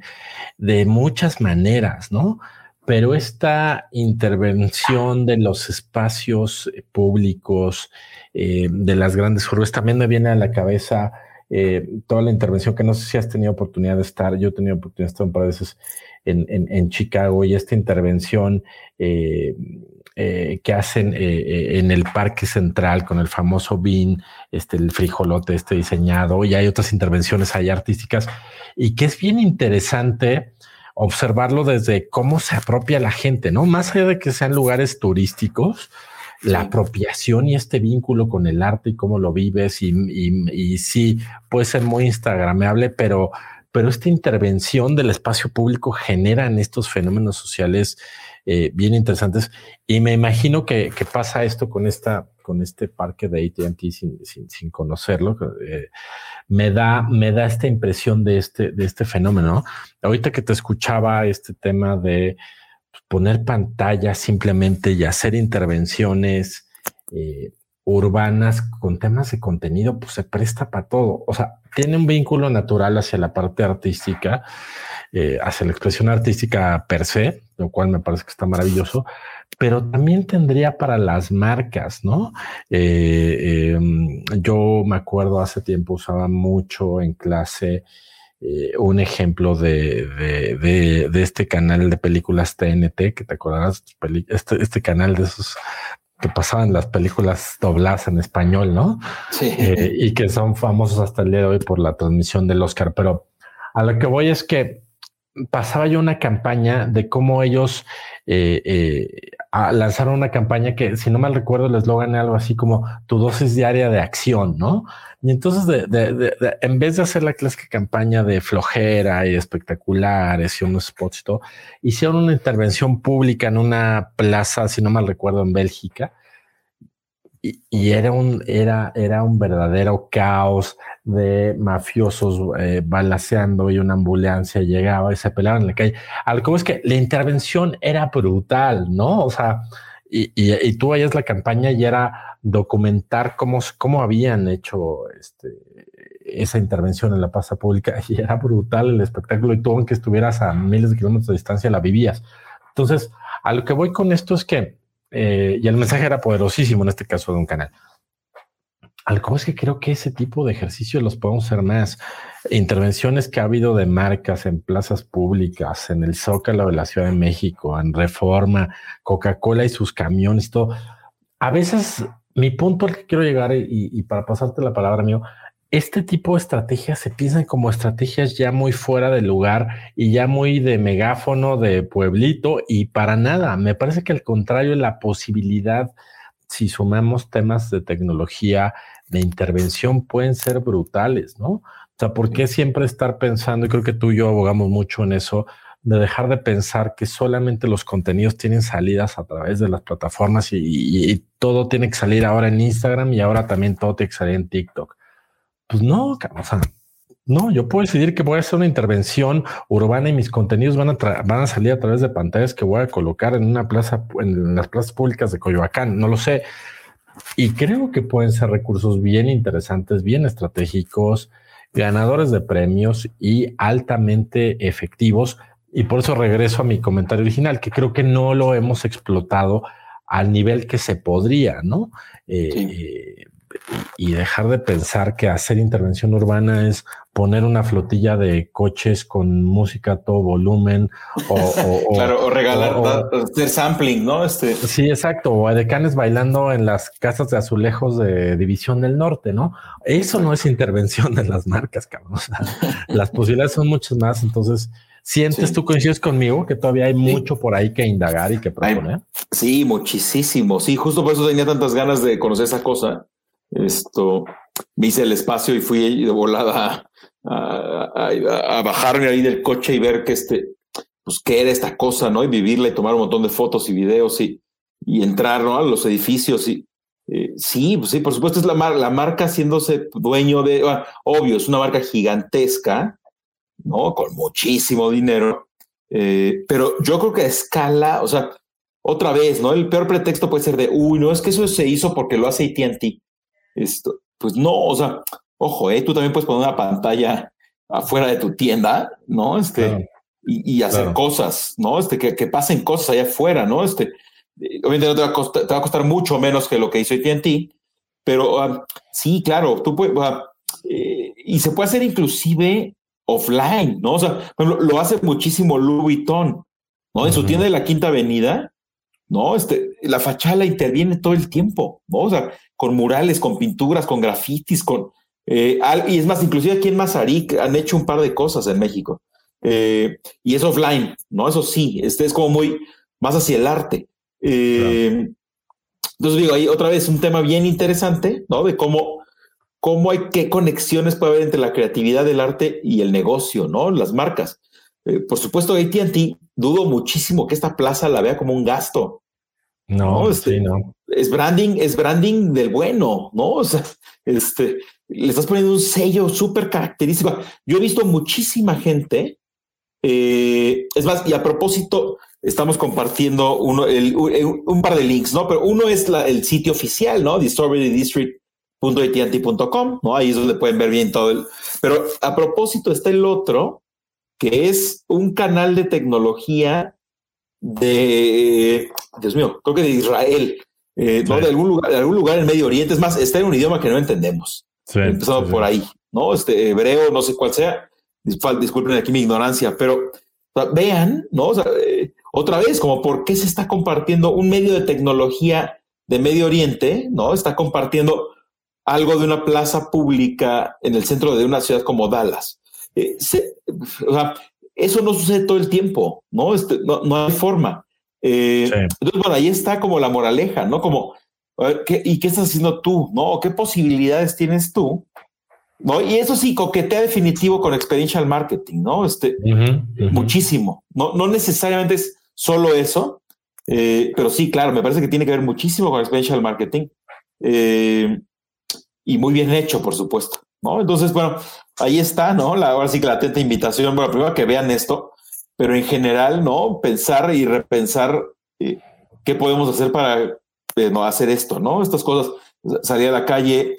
de muchas maneras, ¿no? Pero esta intervención de los espacios públicos, eh, de las grandes urbes, también me viene a la cabeza eh, toda la intervención que no sé si has tenido oportunidad de estar, yo he tenido oportunidad de estar un par de veces en, en, Chicago y esta intervención eh, eh, que hacen eh, en el Parque Central con el famoso BIN, este, el frijolote este diseñado, y hay otras intervenciones ahí artísticas, y que es bien interesante observarlo desde cómo se apropia la gente, ¿no? Más allá de que sean lugares turísticos, la apropiación y este vínculo con el arte y cómo lo vives y, y, y sí, puede ser muy instagramable, pero pero esta intervención del espacio público generan estos fenómenos sociales eh, bien interesantes. Y me imagino que, pasa esto con esta, con este parque de ATT sin, sin, conocerlo. Eh, me da, me da esta impresión de este, de este fenómeno. Ahorita que te escuchaba este tema de poner pantalla simplemente y hacer intervenciones eh, urbanas con temas de contenido, pues se presta para todo. O sea, tiene un vínculo natural hacia la parte artística, eh, hacia la expresión artística per se, lo cual me parece que está maravilloso, pero también tendría para las marcas, ¿no? Eh, em, yo me acuerdo hace tiempo usaba mucho en clase eh, un ejemplo de, de, de, este canal de películas TNT, que te acordarás, este, este canal de esos que pasaban las películas dobladas en español, ¿no? Sí. Eh, y que son famosos hasta el día de hoy por la transmisión del Oscar. Pero a lo que voy es que pasaba yo una campaña de cómo ellos eh, eh, lanzaron una campaña que, si no mal recuerdo, el eslogan algo así como tu dosis diaria de acción, ¿no? Y entonces, de, en vez de hacer la clásica campaña de flojera y espectaculares y unos spots y todo, hicieron una intervención pública en una plaza, si no mal recuerdo, en Bélgica, y, era un, era, era un verdadero caos de mafiosos eh, y una ambulancia llegaba y se peleaban en la calle. Algo es que la intervención era brutal, ¿no? O sea, y, y, tú veías la campaña y era documentar cómo, cómo habían hecho este, esa intervención en la plaza pública y era brutal el espectáculo y tú aunque estuvieras a miles de kilómetros de distancia la vivías. Entonces, a lo que voy con esto es que eh, y el mensaje era poderosísimo en este caso de un canal. Algo es que creo que ese tipo de ejercicios los podemos hacer más. Intervenciones que ha habido de marcas en plazas públicas, en el Zócalo de la Ciudad de México, en Reforma, Coca-Cola y sus camiones, todo. A veces mi punto al que quiero llegar y, y para pasarte la palabra mío este tipo de estrategias se piensan como estrategias ya muy fuera de lugar y ya muy de megáfono, de pueblito y para nada. Me parece que al contrario, la posibilidad, si sumamos temas de tecnología, de intervención, pueden ser brutales, ¿no? O sea, ¿por qué siempre estar pensando, y creo que tú y yo abogamos mucho en eso, de dejar de pensar que solamente los contenidos tienen salidas a través de las plataformas y, todo tiene que salir ahora en Instagram y ahora también todo tiene que salir en TikTok? Pues no, o sea, no, yo puedo decidir que voy a hacer una intervención urbana y mis contenidos van a, van a salir a través de pantallas que voy a colocar en una plaza, en las plazas públicas de Coyoacán, no lo sé. Y creo que pueden ser recursos bien interesantes, bien estratégicos, ganadores de premios y altamente efectivos. Y por eso regreso a mi comentario original, que creo que no lo hemos explotado al nivel que se podría, ¿no? Eh, eh y dejar de pensar que hacer intervención urbana es poner una flotilla de coches con música a todo volumen
o, claro, o regalar, hacer sampling, ¿no? Este.
Sí, exacto. O decanes bailando en las casas de azulejos de División del Norte, ¿no? Eso no es intervención de las marcas, cabrón. las posibilidades son muchas más. Entonces, ¿sientes tú coincides conmigo que todavía hay mucho por ahí que indagar y que proponer?
sí, muchísimo. Sí, justo por eso tenía tantas ganas de conocer esa cosa esto, me hice el espacio y fui de volada a, bajarme ahí del coche y ver que este, pues qué era esta cosa, ¿no? Y vivirla y tomar un montón de fotos y videos y, y entrar, ¿no? A los edificios y eh, sí, pues sí, por supuesto es la, la marca haciéndose dueño de, ah, obvio, es una marca gigantesca, ¿no? Con muchísimo dinero, eh, pero yo creo que a escala, o sea, otra vez, ¿no? El peor pretexto puede ser de, uy, no, es que eso se hizo porque lo hace ATT. Esto, pues no, o sea, ojo, ¿eh? Tú también puedes poner una pantalla afuera de tu tienda, ¿no? Este, y, hacer cosas, ¿no? Este, que, que, pasen cosas allá afuera, ¿no? Este, obviamente no te va, a costar, te va a costar mucho menos que lo que hizo AT&T, pero ah, sí, claro, tú puedes, eh, y se puede hacer inclusive offline, ¿no? O sea, lo hace muchísimo Louis Vuitton, ¿no? En su tienda de la Quinta Avenida, ¿no? Este, la fachada interviene todo el tiempo, ¿no? O sea, con murales, con pinturas, con grafitis, con... Eh, y es más, inclusive aquí en Mazarik han hecho un par de cosas en México. Eh, y es offline, ¿no? Eso sí, este es como muy más hacia el arte. Eh, entonces digo, ahí otra vez un tema bien interesante, ¿no? De cómo, cómo hay, qué conexiones puede haber entre la creatividad del arte y el negocio, ¿no? Las marcas. Eh, por supuesto, AT&T, dudo muchísimo que esta plaza la vea como un gasto.
No, este, no.
Es branding, es branding del bueno, ¿no? O sea, este, le estás poniendo un sello súper característico. Yo he visto muchísima gente, eh, es más, y a propósito, estamos compartiendo uno, un par de links, ¿no? Pero uno es el sitio oficial, ¿no? District.atnt.com, ¿no? Ahí es donde pueden ver bien todo el... Pero a propósito está el otro, que es un canal de tecnología de, Dios mío, creo que de Israel, eh, ¿no? De algún lugar, de algún lugar en Medio Oriente. Es más, está en un idioma que no entendemos. Sí, Empezado por ahí, ¿no? Este hebreo, no sé cuál sea. Disculpen aquí mi ignorancia, pero vean, ¿no? O sea, eh, otra vez, como por qué se está compartiendo un medio de tecnología de Medio Oriente, ¿no? Está compartiendo algo de una plaza pública en el centro de una ciudad como Dallas. Eh, eso no sucede todo el tiempo, ¿no? Este, no, hay forma. Eh, entonces, bueno, ahí está como la moraleja, ¿no? Como, ¿y qué estás haciendo tú? ¿No? ¿Qué posibilidades tienes tú ¿no? Y eso sí, coquetea definitivo con experiential marketing, ¿no? Este, muchísimo. No, no necesariamente es solo eso, eh, pero sí, claro, me parece que tiene que ver muchísimo con experiential marketing eh, y muy bien hecho, por supuesto, ¿no? Entonces, bueno, ahí está, ¿no? La, ahora sí que la atenta invitación, bueno, primero que vean esto, pero en general, ¿no? Pensar y repensar eh, qué podemos hacer para no hacer esto, ¿no? Estas cosas, salir a la calle,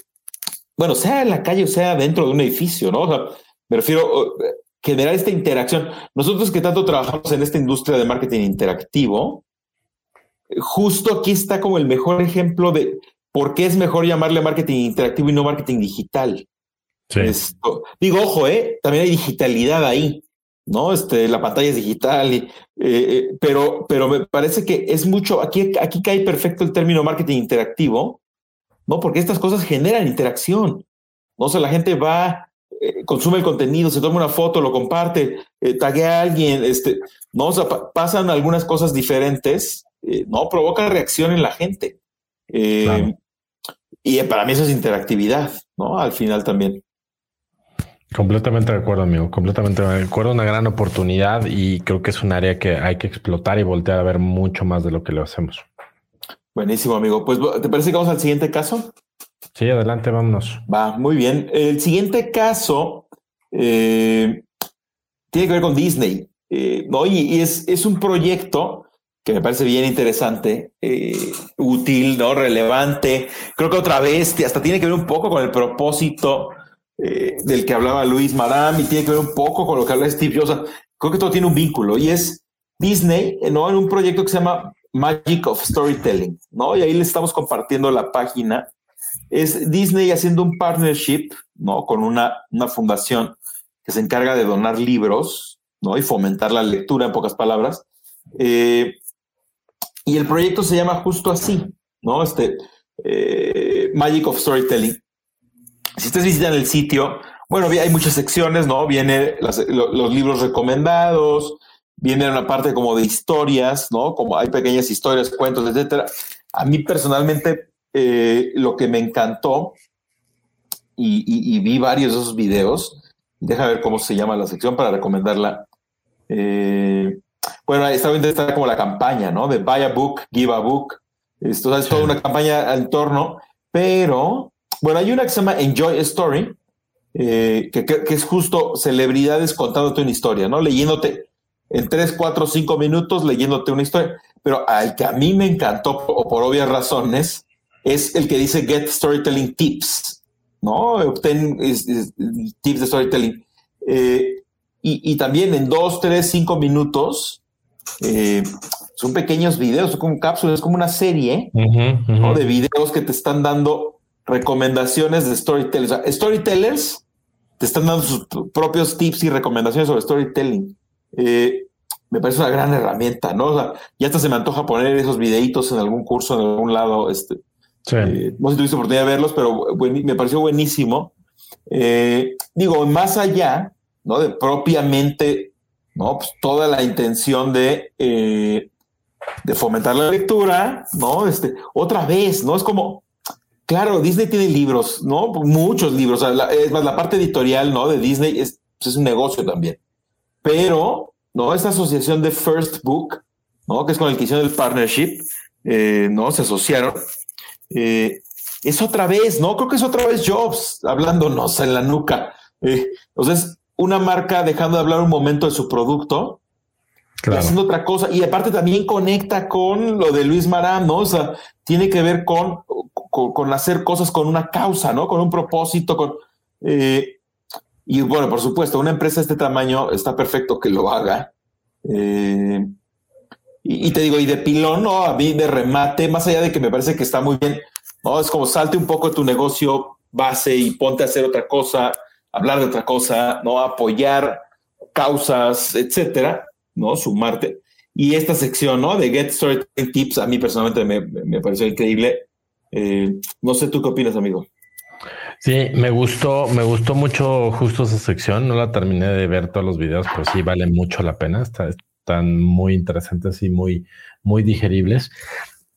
bueno, sea en la calle o sea dentro de un edificio, ¿no? O sea, me refiero a generar esta interacción. Nosotros que tanto trabajamos en esta industria de marketing interactivo, justo aquí está como el mejor ejemplo de por qué es mejor llamarle marketing interactivo y no marketing digital. Sí. digo, ojo, ¿eh? también hay digitalidad ahí, ¿no? Este, la pantalla es digital, y, eh, eh, pero, pero me parece que es mucho, aquí, aquí cae perfecto el término marketing interactivo, ¿no? Porque estas cosas generan interacción. ¿no? O sea, la gente va, eh, consume el contenido, se toma una foto, lo comparte, eh, taguea a alguien, este, ¿no? O sea, pasan algunas cosas diferentes, ¿no? Provoca reacción en la gente. Y para mí eso es interactividad, ¿no? Al final también.
Completamente de acuerdo, amigo. Completamente de acuerdo. Una gran oportunidad y creo que es un área que hay que explotar y voltear a ver mucho más de lo que lo hacemos.
Buenísimo, amigo. Pues, ¿te parece que vamos al siguiente caso?
Sí, adelante, vámonos.
Va, muy bien. El siguiente caso eh, tiene que ver con Disney, eh, ¿no? Y, es, es, un proyecto que me parece bien interesante, eh, útil, ¿no? Relevante. Creo que otra vez hasta tiene que ver un poco con el propósito del que hablaba Luis Madame y tiene que ver un poco con lo que habla Steve Jobs. creo que todo tiene un vínculo y es Disney, ¿no? En un proyecto que se llama Magic of Storytelling, ¿no? Y ahí le estamos compartiendo la página. Es Disney haciendo un partnership, ¿no? Con una, una fundación que se encarga de donar libros, ¿no? Y fomentar la lectura, en pocas palabras. Eh, y el proyecto se llama justo así, ¿no? Este, eh, Magic of Storytelling. Si ustedes visitan el sitio, bueno, hay muchas secciones, ¿no? Vienen los libros recomendados, viene una parte como de historias, ¿no? Como hay pequeñas historias, cuentos, etcétera. A mí personalmente eh, lo que me encantó y, vi varios de esos videos Deja ver cómo se llama la sección para recomendarla. Eh, bueno, esta está como la campaña, ¿no? De buy a book, give a book. Esto es toda una campaña al torno, pero bueno, hay una que se llama Enjoy a Story, eh, que, que, es justo celebridades contándote una historia, ¿no? Leyéndote en tres, cuatro, cinco minutos, leyéndote una historia. Pero al que a mí me encantó, o por obvias razones, es el que dice Get Storytelling Tips, ¿no? Obtén tips de storytelling. Eh, y, también en dos, tres, cinco minutos, eh, son pequeños videos, son como cápsulas, es como una serie de videos que te están dando recomendaciones de storytellers. storytellers te están dando sus propios tips y recomendaciones sobre storytelling. Eh, me parece una gran herramienta, ¿no? O sea, ya hasta se me antoja poner esos videitos en algún curso en algún lado. Este, eh, no sé si tuviste oportunidad de verlos, pero me pareció buenísimo. Eh, digo, más allá, ¿no? De propiamente, ¿no? Pues toda la intención de, de fomentar la lectura, ¿no? Este, otra vez, ¿no? Es como, claro, Disney tiene libros, ¿no? Muchos libros. es más, la parte editorial, ¿no? De Disney es, pues, es un negocio también. Pero, ¿no? Esta asociación de First Book, ¿no? Que es con el que hicieron el partnership, ¿no? Se asociaron eh, es otra vez, ¿no? Creo que es otra vez Jobs hablándonos en la nuca. Eh, o sea, es una marca dejando de hablar un momento de su producto, haciendo otra cosa. Y aparte también conecta con lo de Luis Marán, ¿no? O sea, tiene que ver con, con, hacer cosas con una causa, ¿no? Con un propósito, con... Eh, y bueno, por supuesto, una empresa de este tamaño está perfecto que lo haga. Eh, y, te digo, y de pilón, ¿no? A mí de remate, más allá de que me parece que está muy bien, ¿no? Es como salte un poco de tu negocio base y ponte a hacer otra cosa, hablar de otra cosa, ¿no? Apoyar causas, etcétera, ¿no? Sumarte. Y esta sección, ¿no? De Get Started Tips, a mí personalmente me, me pareció increíble. Eh, no sé tú qué opinas, amigo.
Sí, me gustó, me gustó mucho justo esa sección. No la terminé de ver todos los videos, pero sí vale mucho la pena. Está, están muy interesantes y muy, muy digeribles.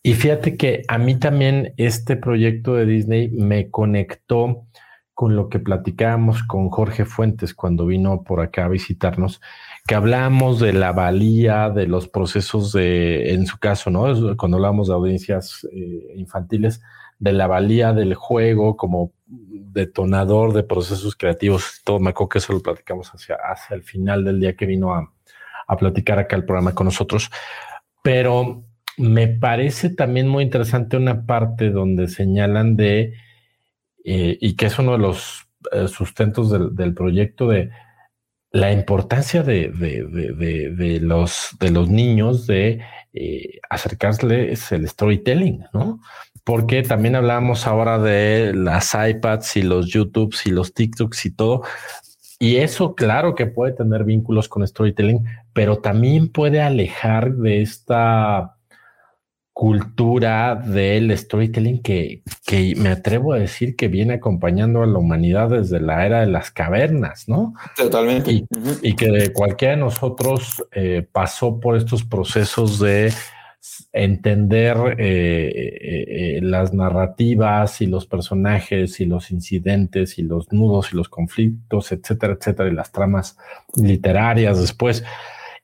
Y fíjate que a mí también este proyecto de Disney me conectó con lo que platicábamos con Jorge Fuentes cuando vino por acá a visitarnos, que hablábamos de la valía de los procesos de, en su caso, ¿no? Cuando hablamos de audiencias eh, infantiles, de la valía del juego como detonador de procesos creativos. Todo me acuerdo que eso lo platicamos hacia, hacia el final del día que vino a, a platicar acá el programa con nosotros. Pero me parece también muy interesante una parte donde señalan de, eh, y que es uno de los eh, sustentos del, proyecto, de la importancia de, de, los, de los niños de eh, acercarles el storytelling, ¿no? Porque también hablábamos ahora de las iPads y los YouTubes y los TikToks y todo, y eso, claro que puede tener vínculos con storytelling, pero también puede alejar de esta cultura del storytelling que, que me atrevo a decir que viene acompañando a la humanidad desde la era de las cavernas, ¿no?
Totalmente.
Y, que cualquiera de nosotros eh, pasó por estos procesos de entender eh, eh, eh, las narrativas y los personajes y los incidentes y los nudos y los conflictos, etcétera, etcétera, y las tramas literarias después.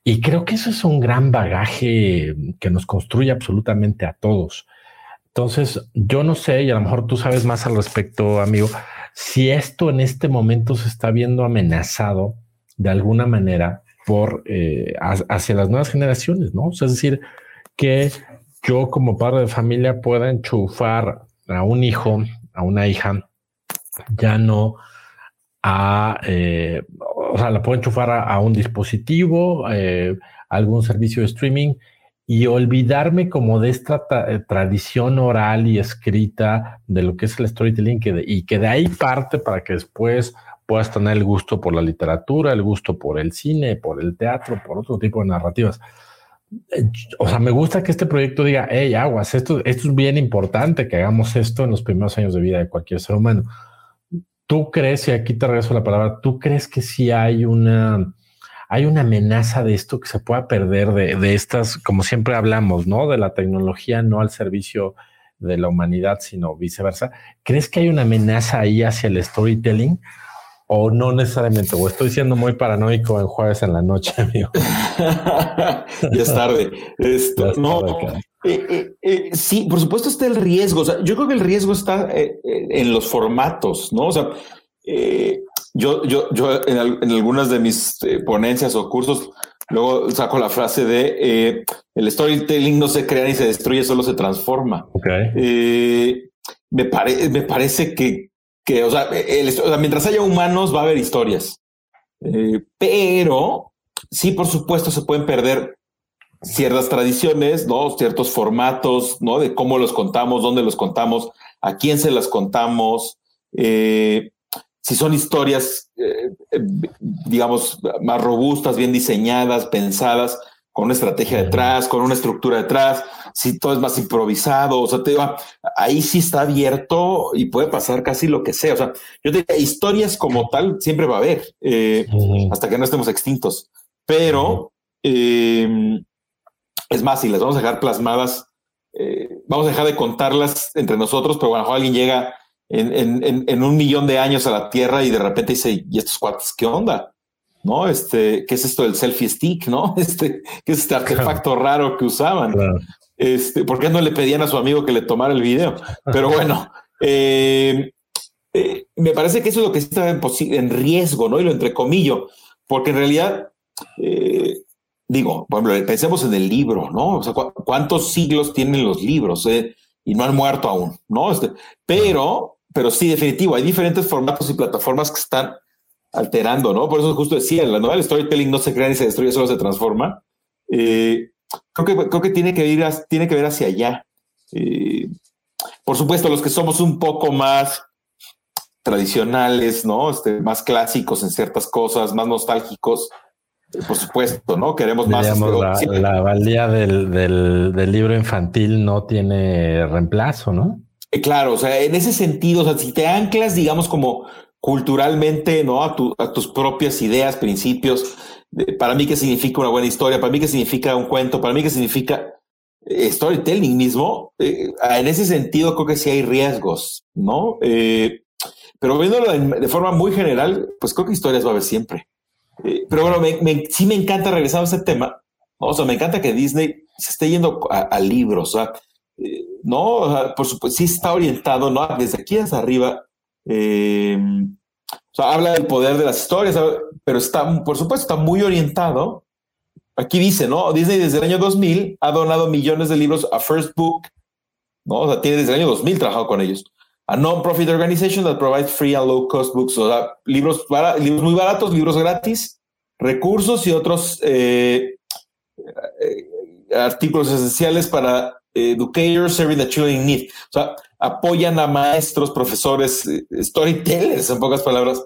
Y creo que eso es un gran bagaje que nos construye absolutamente a todos. Entonces, yo no sé, y a lo mejor tú sabes más al respecto, amigo, si esto en este momento se está viendo amenazado de alguna manera por hacia las nuevas generaciones, ¿no? es decir, que yo como padre de familia pueda enchufar a un hijo, a una hija, ya no a, eh, o sea, la puedo enchufar a, un dispositivo, eh, algún servicio de streaming y olvidarme como de esta eh, tradición oral y escrita de lo que es el storytelling y que de ahí parte para que después puedas tener el gusto por la literatura, el gusto por el cine, por el teatro, por otro tipo de narrativas o sea, me gusta que este proyecto diga, hey, aguas, esto, esto es bien importante que hagamos esto en los primeros años de vida de cualquier ser humano. ¿Tú crees, y aquí te regreso la palabra, tú crees que sí hay una, hay una amenaza de esto que se pueda perder de, de estas, como siempre hablamos, ¿no? De la tecnología no al servicio de la humanidad, sino viceversa. ¿Crees que hay una amenaza ahí hacia el storytelling? O no necesariamente, o estoy siendo muy paranoico en jueves en la noche, amigo.
ya es tarde. Esto, no, eh, eh, eh, sí, por supuesto está el riesgo. O sea, yo creo que el riesgo está en los formatos, ¿no? O sea, yo, yo, yo en, algunas de mis ponencias o cursos luego saco la frase de el storytelling no se crea ni se destruye, solo se transforma. me, me parece que, que o, sea, mientras haya humanos va a haber historias, pero sí, por supuesto, se pueden perder ciertas tradiciones, ¿no? Ciertos formatos, ¿no? De cómo los contamos, dónde los contamos, a quién se las contamos, eh, si son historias, eh, digamos, más robustas, bien diseñadas, pensadas, con una estrategia detrás, con una estructura detrás, si todo es más improvisado, o sea, te digo, ahí sí está abierto y puede pasar casi lo que sea. O sea, yo diría, historias como tal siempre va a haber, eh, hasta que no estemos extintos, pero es más, si las vamos a dejar plasmadas, eh, vamos a dejar de contarlas entre nosotros, pero bueno, alguien llega en, un millón de años a la Tierra y de repente dice, ¿y estos cuates qué onda? ¿No? Este, ¿qué es esto del selfie stick? ¿No? Este, ¿qué es este artefacto raro que usaban? Este, ¿por qué no le pedían a su amigo que le tomara el video? Pero bueno, eh, eh, me parece que eso es lo que está en, en riesgo, ¿no? Y lo entrecomillo, porque en realidad digo, por ejemplo, pensemos en el libro, ¿no? O sea, ¿cuántos siglos tienen los libros? Eh? Y no han muerto aún, ¿no? Este, pero, pero sí, definitivo, hay diferentes formatos y plataformas que están alterando, ¿no? Por eso justo decía, la novela storytelling no se crea ni se destruye, solo se transforma. Eh, creo, que, creo que tiene que ir, tiene que ver hacia allá. Eh, por supuesto, los que somos un poco más tradicionales, ¿no? Este, más clásicos en ciertas cosas, más nostálgicos, por supuesto, ¿no? Queremos más.
Este, la, valía del, libro infantil no tiene reemplazo, ¿no?
Eh, claro, o sea, en ese sentido, o sea, si te anclas, digamos, como culturalmente, ¿no? A, tus propias ideas, principios, para mí qué significa una buena historia, para mí qué significa un cuento, para mí qué significa eh, storytelling mismo, eh, en ese sentido creo que sí hay riesgos, ¿no? pero viéndolo de forma muy general, pues creo que historias va a haber siempre. Pero bueno, sí me encanta regresar a ese tema. O sea, me encanta que Disney se esté yendo a, libros. O sea, eh, no, por supuesto, sí está orientado, ¿no? Desde aquí hasta arriba. Eh, o sea, habla del poder de las historias, pero está, por supuesto, está muy orientado. Aquí dice, ¿no? Disney desde el año 2000 ha donado millones de libros a First Book, ¿no? O sea, tiene desde el año 2000 trabajado con ellos a non-profit organization that provides free and low-cost books, o sea, libros, libros muy baratos, libros gratis, recursos y otros eh, eh, artículos esenciales para educators serving the children in need. O sea, apoyan a maestros, profesores, eh, storytellers, en pocas palabras,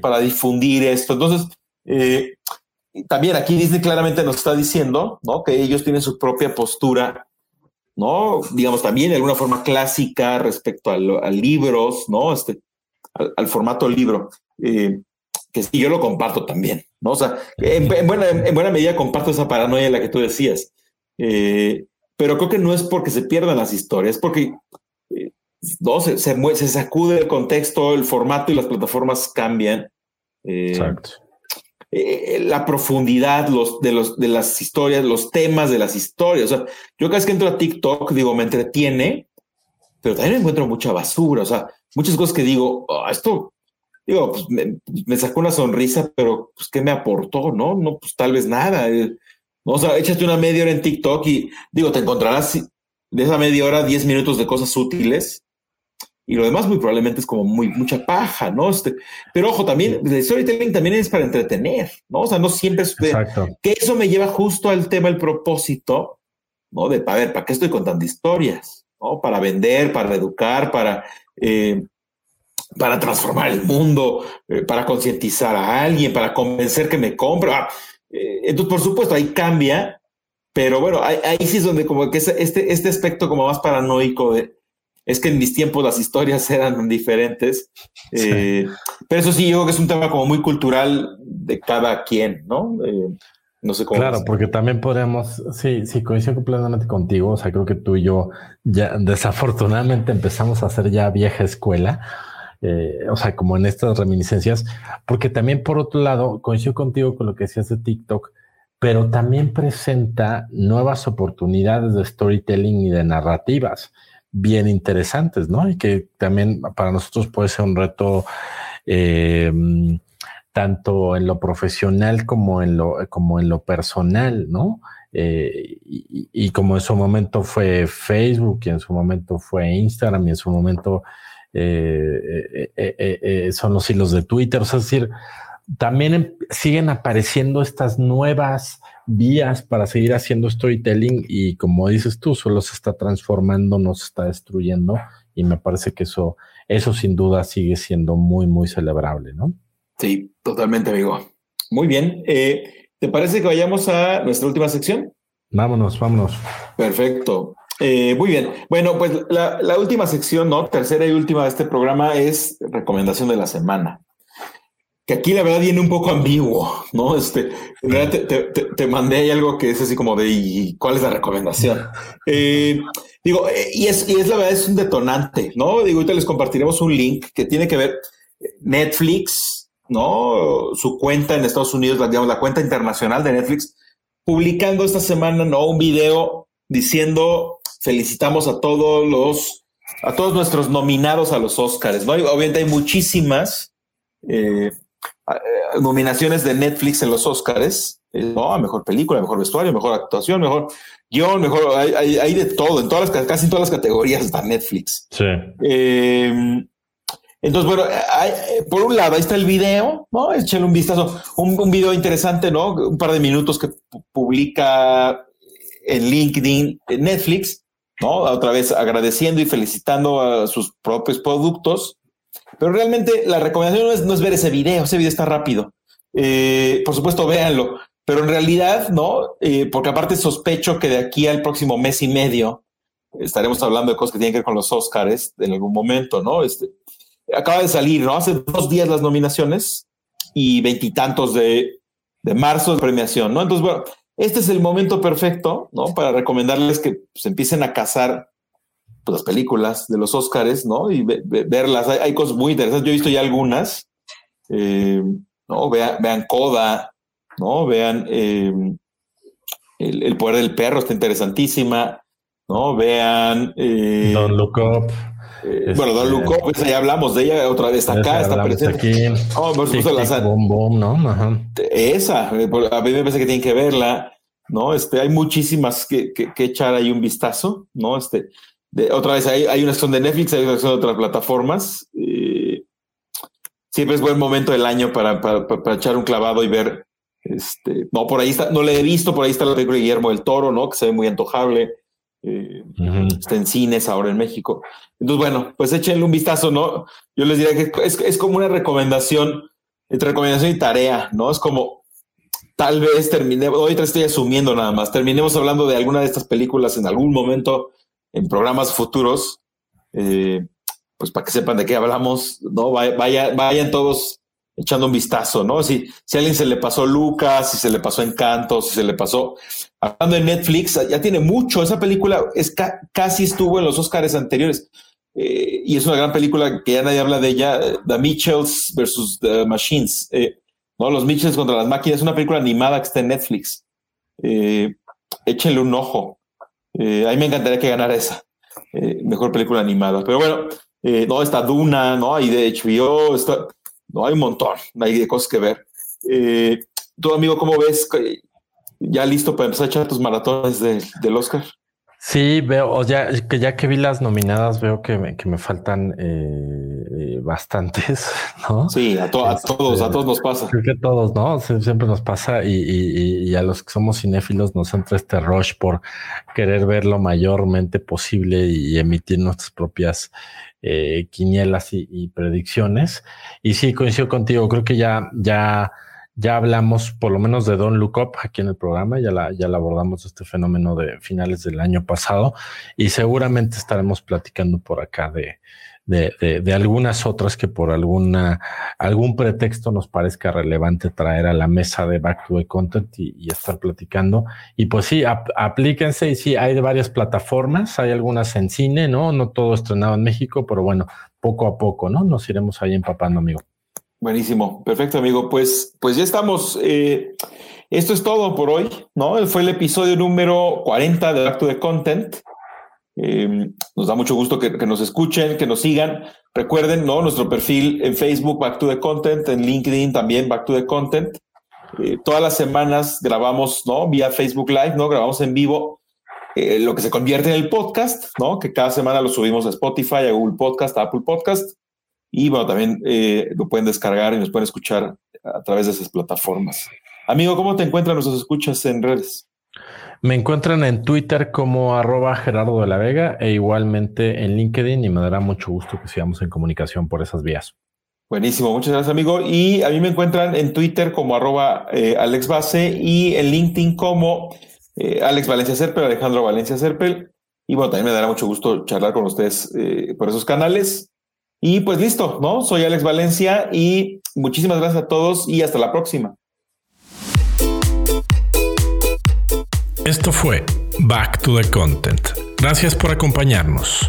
para difundir esto. Entonces, también aquí Disney claramente nos está diciendo ¿no? que ellos tienen su propia postura ¿no? Digamos, también de alguna forma clásica respecto a, libros, ¿no? Este, al, formato libro, eh, que sí, yo lo comparto también, ¿no? O sea, en, buena, en buena medida comparto esa paranoia en la que tú decías, eh, pero creo que no es porque se pierdan las historias, porque eh, no, se, se, sacude el contexto, el formato y las plataformas cambian. Exacto. Eh, la profundidad los, de, los, de las historias, los temas de las historias. Yo cada vez que entro a TikTok, digo, me entretiene, pero también encuentro mucha basura. O sea, muchas cosas que digo, ah, esto, digo, pues me, sacó una sonrisa, pero pues, ¿qué me aportó? No, no, pues tal vez nada. Eh, o sea, échate una media hora en TikTok y digo, te encontrarás de esa media hora 10 minutos de cosas útiles y lo demás muy probablemente es como muy mucha paja, ¿no? Este, pero ojo, también el storytelling también es para entretener, ¿no? O sea, no siempre es que eso me lleva justo al tema, el propósito, ¿no? De, a ver, ¿para qué estoy contando historias? ¿No? Para vender, para educar, para, eh, para transformar el mundo, eh, para concientizar a alguien, para convencer que me compra. Ah, eh, entonces, por supuesto, ahí cambia, pero bueno, ahí, ahí sí es donde como que este, este aspecto como más paranoico de es que en mis tiempos las historias eran diferentes. Eh, pero eso sí, yo creo que es un tema como muy cultural de cada quien, ¿no? Eh, no sé cómo.
Claro, porque también podemos, sí, sí, coincido completamente contigo. O sea, creo que tú y yo ya desafortunadamente empezamos a hacer ya vieja escuela eh, o sea, como en estas reminiscencias, porque también por otro lado, coincido contigo con lo que decías de TikTok, pero también presenta nuevas oportunidades de storytelling y de narrativas bien interesantes, ¿no? Y que también para nosotros puede ser un reto eh, tanto en lo profesional como en lo, como en lo personal, ¿no? Eh, y, como en su momento fue Facebook y en su momento fue Instagram y en su momento eh, son los hilos de Twitter, es decir, también em, siguen apareciendo estas nuevas vías para seguir haciendo storytelling y como dices tú, solo se está transformando, no se está destruyendo y me parece que eso, eso sin duda sigue siendo muy, muy celebrable, ¿no?
Sí, totalmente, amigo. Muy bien. Eh, ¿Te parece que vayamos a nuestra última sección?
Vámonos, vámonos.
Perfecto. Eh, muy bien. Bueno, pues la, la, última sección, ¿no? Tercera y última de este programa es recomendación de la semana que aquí la verdad viene un poco ambiguo, ¿no? Este, te, mandé ahí algo que es así como de ¿y cuál es la recomendación? Eh, digo, eh, y es, y es la verdad, es un detonante, ¿no? Digo, ahorita les compartiremos un link que tiene que ver Netflix, ¿no? Su cuenta en Estados Unidos, la, digamos, la cuenta internacional de Netflix, publicando esta semana, ¿no? Un video diciendo felicitamos a todos los, a todos nuestros nominados a los Oscars, ¿no? obviamente hay muchísimas. Eh, nominaciones de Netflix en los Oscars, eh, ¿no? Mejor película, mejor vestuario, mejor actuación, mejor guion, mejor, hay, hay, de todo, en todas las, casi en todas las categorías está Netflix.
Sí.
Em, entonces, bueno, por un lado, ahí está el video, ¿no? Échale un vistazo, un, un, video interesante, ¿no? Un par de minutos que publica en LinkedIn Netflix, ¿no? Otra vez agradeciendo y felicitando a sus propios productos. Pero realmente la recomendación no es, ver ese video, ese video está rápido. Eh, por supuesto, véanlo, pero en realidad no, eh, porque aparte sospecho que de aquí al próximo mes y medio estaremos hablando de cosas que tienen que ver con los Oscars en algún momento, ¿no? Este, acaba de salir, ¿no? Hace dos días las nominaciones y veintitantos de, de marzo de premiación, ¿no? Entonces, bueno, este es el momento perfecto, ¿no? Para recomendarles que se pues, empiecen a cazar pues, las películas de los Oscars, ¿no? Y verlas. Hay, cosas muy interesantes. Yo he visto ya algunas. Eh, ¿no? Vean, vean Coda, ¿no? Vean eh, el, poder del perro, está interesantísima, ¿no? Vean.
Eh, Don't Look Up.
bueno, Don Look Up, ya hablamos de ella otra vez, está acá, está presente.
Aquí. Oh, por supuesto, ¿no? Ajá.
Esa, a mí me parece que tienen que verla, ¿no? Este, hay muchísimas que, que, que echar ahí un vistazo, ¿no? Este, otra vez, hay, hay una acción de Netflix, hay una acción de otras plataformas. siempre es buen momento del año para, para, echar un clavado y ver. Este, no, por ahí está, no le he visto, por ahí está la película de Guillermo del Toro, ¿no? Que se ve muy antojable. Eh, está en cines ahora en México. Entonces, bueno, pues échenle un vistazo, ¿no? Yo les diría que es, es como una recomendación, entre recomendación y tarea, ¿no? Es como, tal vez terminemos, hoy te estoy asumiendo nada más, terminemos hablando de alguna de estas películas en algún momento en programas futuros, eh, pues para que sepan de qué hablamos, ¿no? Vaya, vayan todos echando un vistazo, ¿no? Si, si a alguien se le pasó Lucas, si se le pasó Encanto, si se le pasó. Hablando de Netflix, ya tiene mucho. Esa película es casi estuvo en los Oscars anteriores. Eh, y es una gran película que ya nadie habla de ella, The Mitchells versus The Machines. Eh, ¿no? Los Mitchells contra las máquinas. Es una película animada que está en Netflix. échenle un ojo. Eh, a mí me encantaría que ganara esa eh, mejor película animada. Pero bueno, eh, no, está Duna, ¿no? Hay de HBO, está, no, hay un montón, hay de cosas que ver. Eh, tú, amigo, ¿cómo ves? ¿Ya listo para empezar a echar tus maratones del Oscar?
Sí, veo, ya que ya que vi las nominadas, veo que me, que me faltan eh, eh bastantes, ¿no?
Sí, a, todos, a este, todos nos pasa.
Creo que a todos, ¿no? siempre nos pasa y, y, y, a los que somos cinéfilos nos entra este rush por querer ver lo mayormente posible y emitir nuestras propias eh, quinielas y, y predicciones. Y sí, coincido contigo, creo que ya, ya ya hablamos por lo menos de Don Look Up aquí en el programa, ya la, ya la abordamos este fenómeno de finales del año pasado y seguramente estaremos platicando por acá de, de, algunas otras que por alguna, algún pretexto nos parezca relevante traer a la mesa de Back to the Content y, estar platicando. Y pues sí, aplíquense y sí, hay de varias plataformas, hay algunas en cine, ¿no? No todo estrenado en México, pero bueno, poco a poco, ¿no? Nos iremos ahí empapando, amigo.
Buenísimo, perfecto, amigo. Pues, pues ya estamos. Eh, esto es todo por hoy, ¿no? Fue el episodio número 40 de Back to the Content. Eh, nos da mucho gusto que, nos escuchen, que nos sigan. Recuerden, ¿no? Nuestro perfil en Facebook, Back to the Content, en LinkedIn también, Back to the Content. Eh, todas las semanas grabamos, ¿no? Vía Facebook Live, ¿no? Grabamos en vivo eh, lo que se convierte en el podcast, ¿no? Que cada semana lo subimos a Spotify, a Google Podcast, a Apple Podcast. Y bueno, también lo pueden descargar y nos pueden escuchar a través de esas plataformas. Amigo, ¿cómo te encuentran nuestros escuchas en redes?
Me encuentran en Twitter como arroba Gerardo de la Vega e igualmente en LinkedIn y me dará mucho gusto que sigamos en comunicación por esas vías.
Buenísimo, muchas gracias amigo. Y a mí me encuentran en Twitter como arroba eh, Alex Base y en LinkedIn como eh, Alex Valencia Serpel, Alejandro Valencia Serpel. Y bueno, también me dará mucho gusto charlar con ustedes eh, por esos canales. Y pues listo, ¿no? Soy Alex Valencia y muchísimas gracias a todos y hasta la próxima.
Esto fue Back to the Content. Gracias por acompañarnos.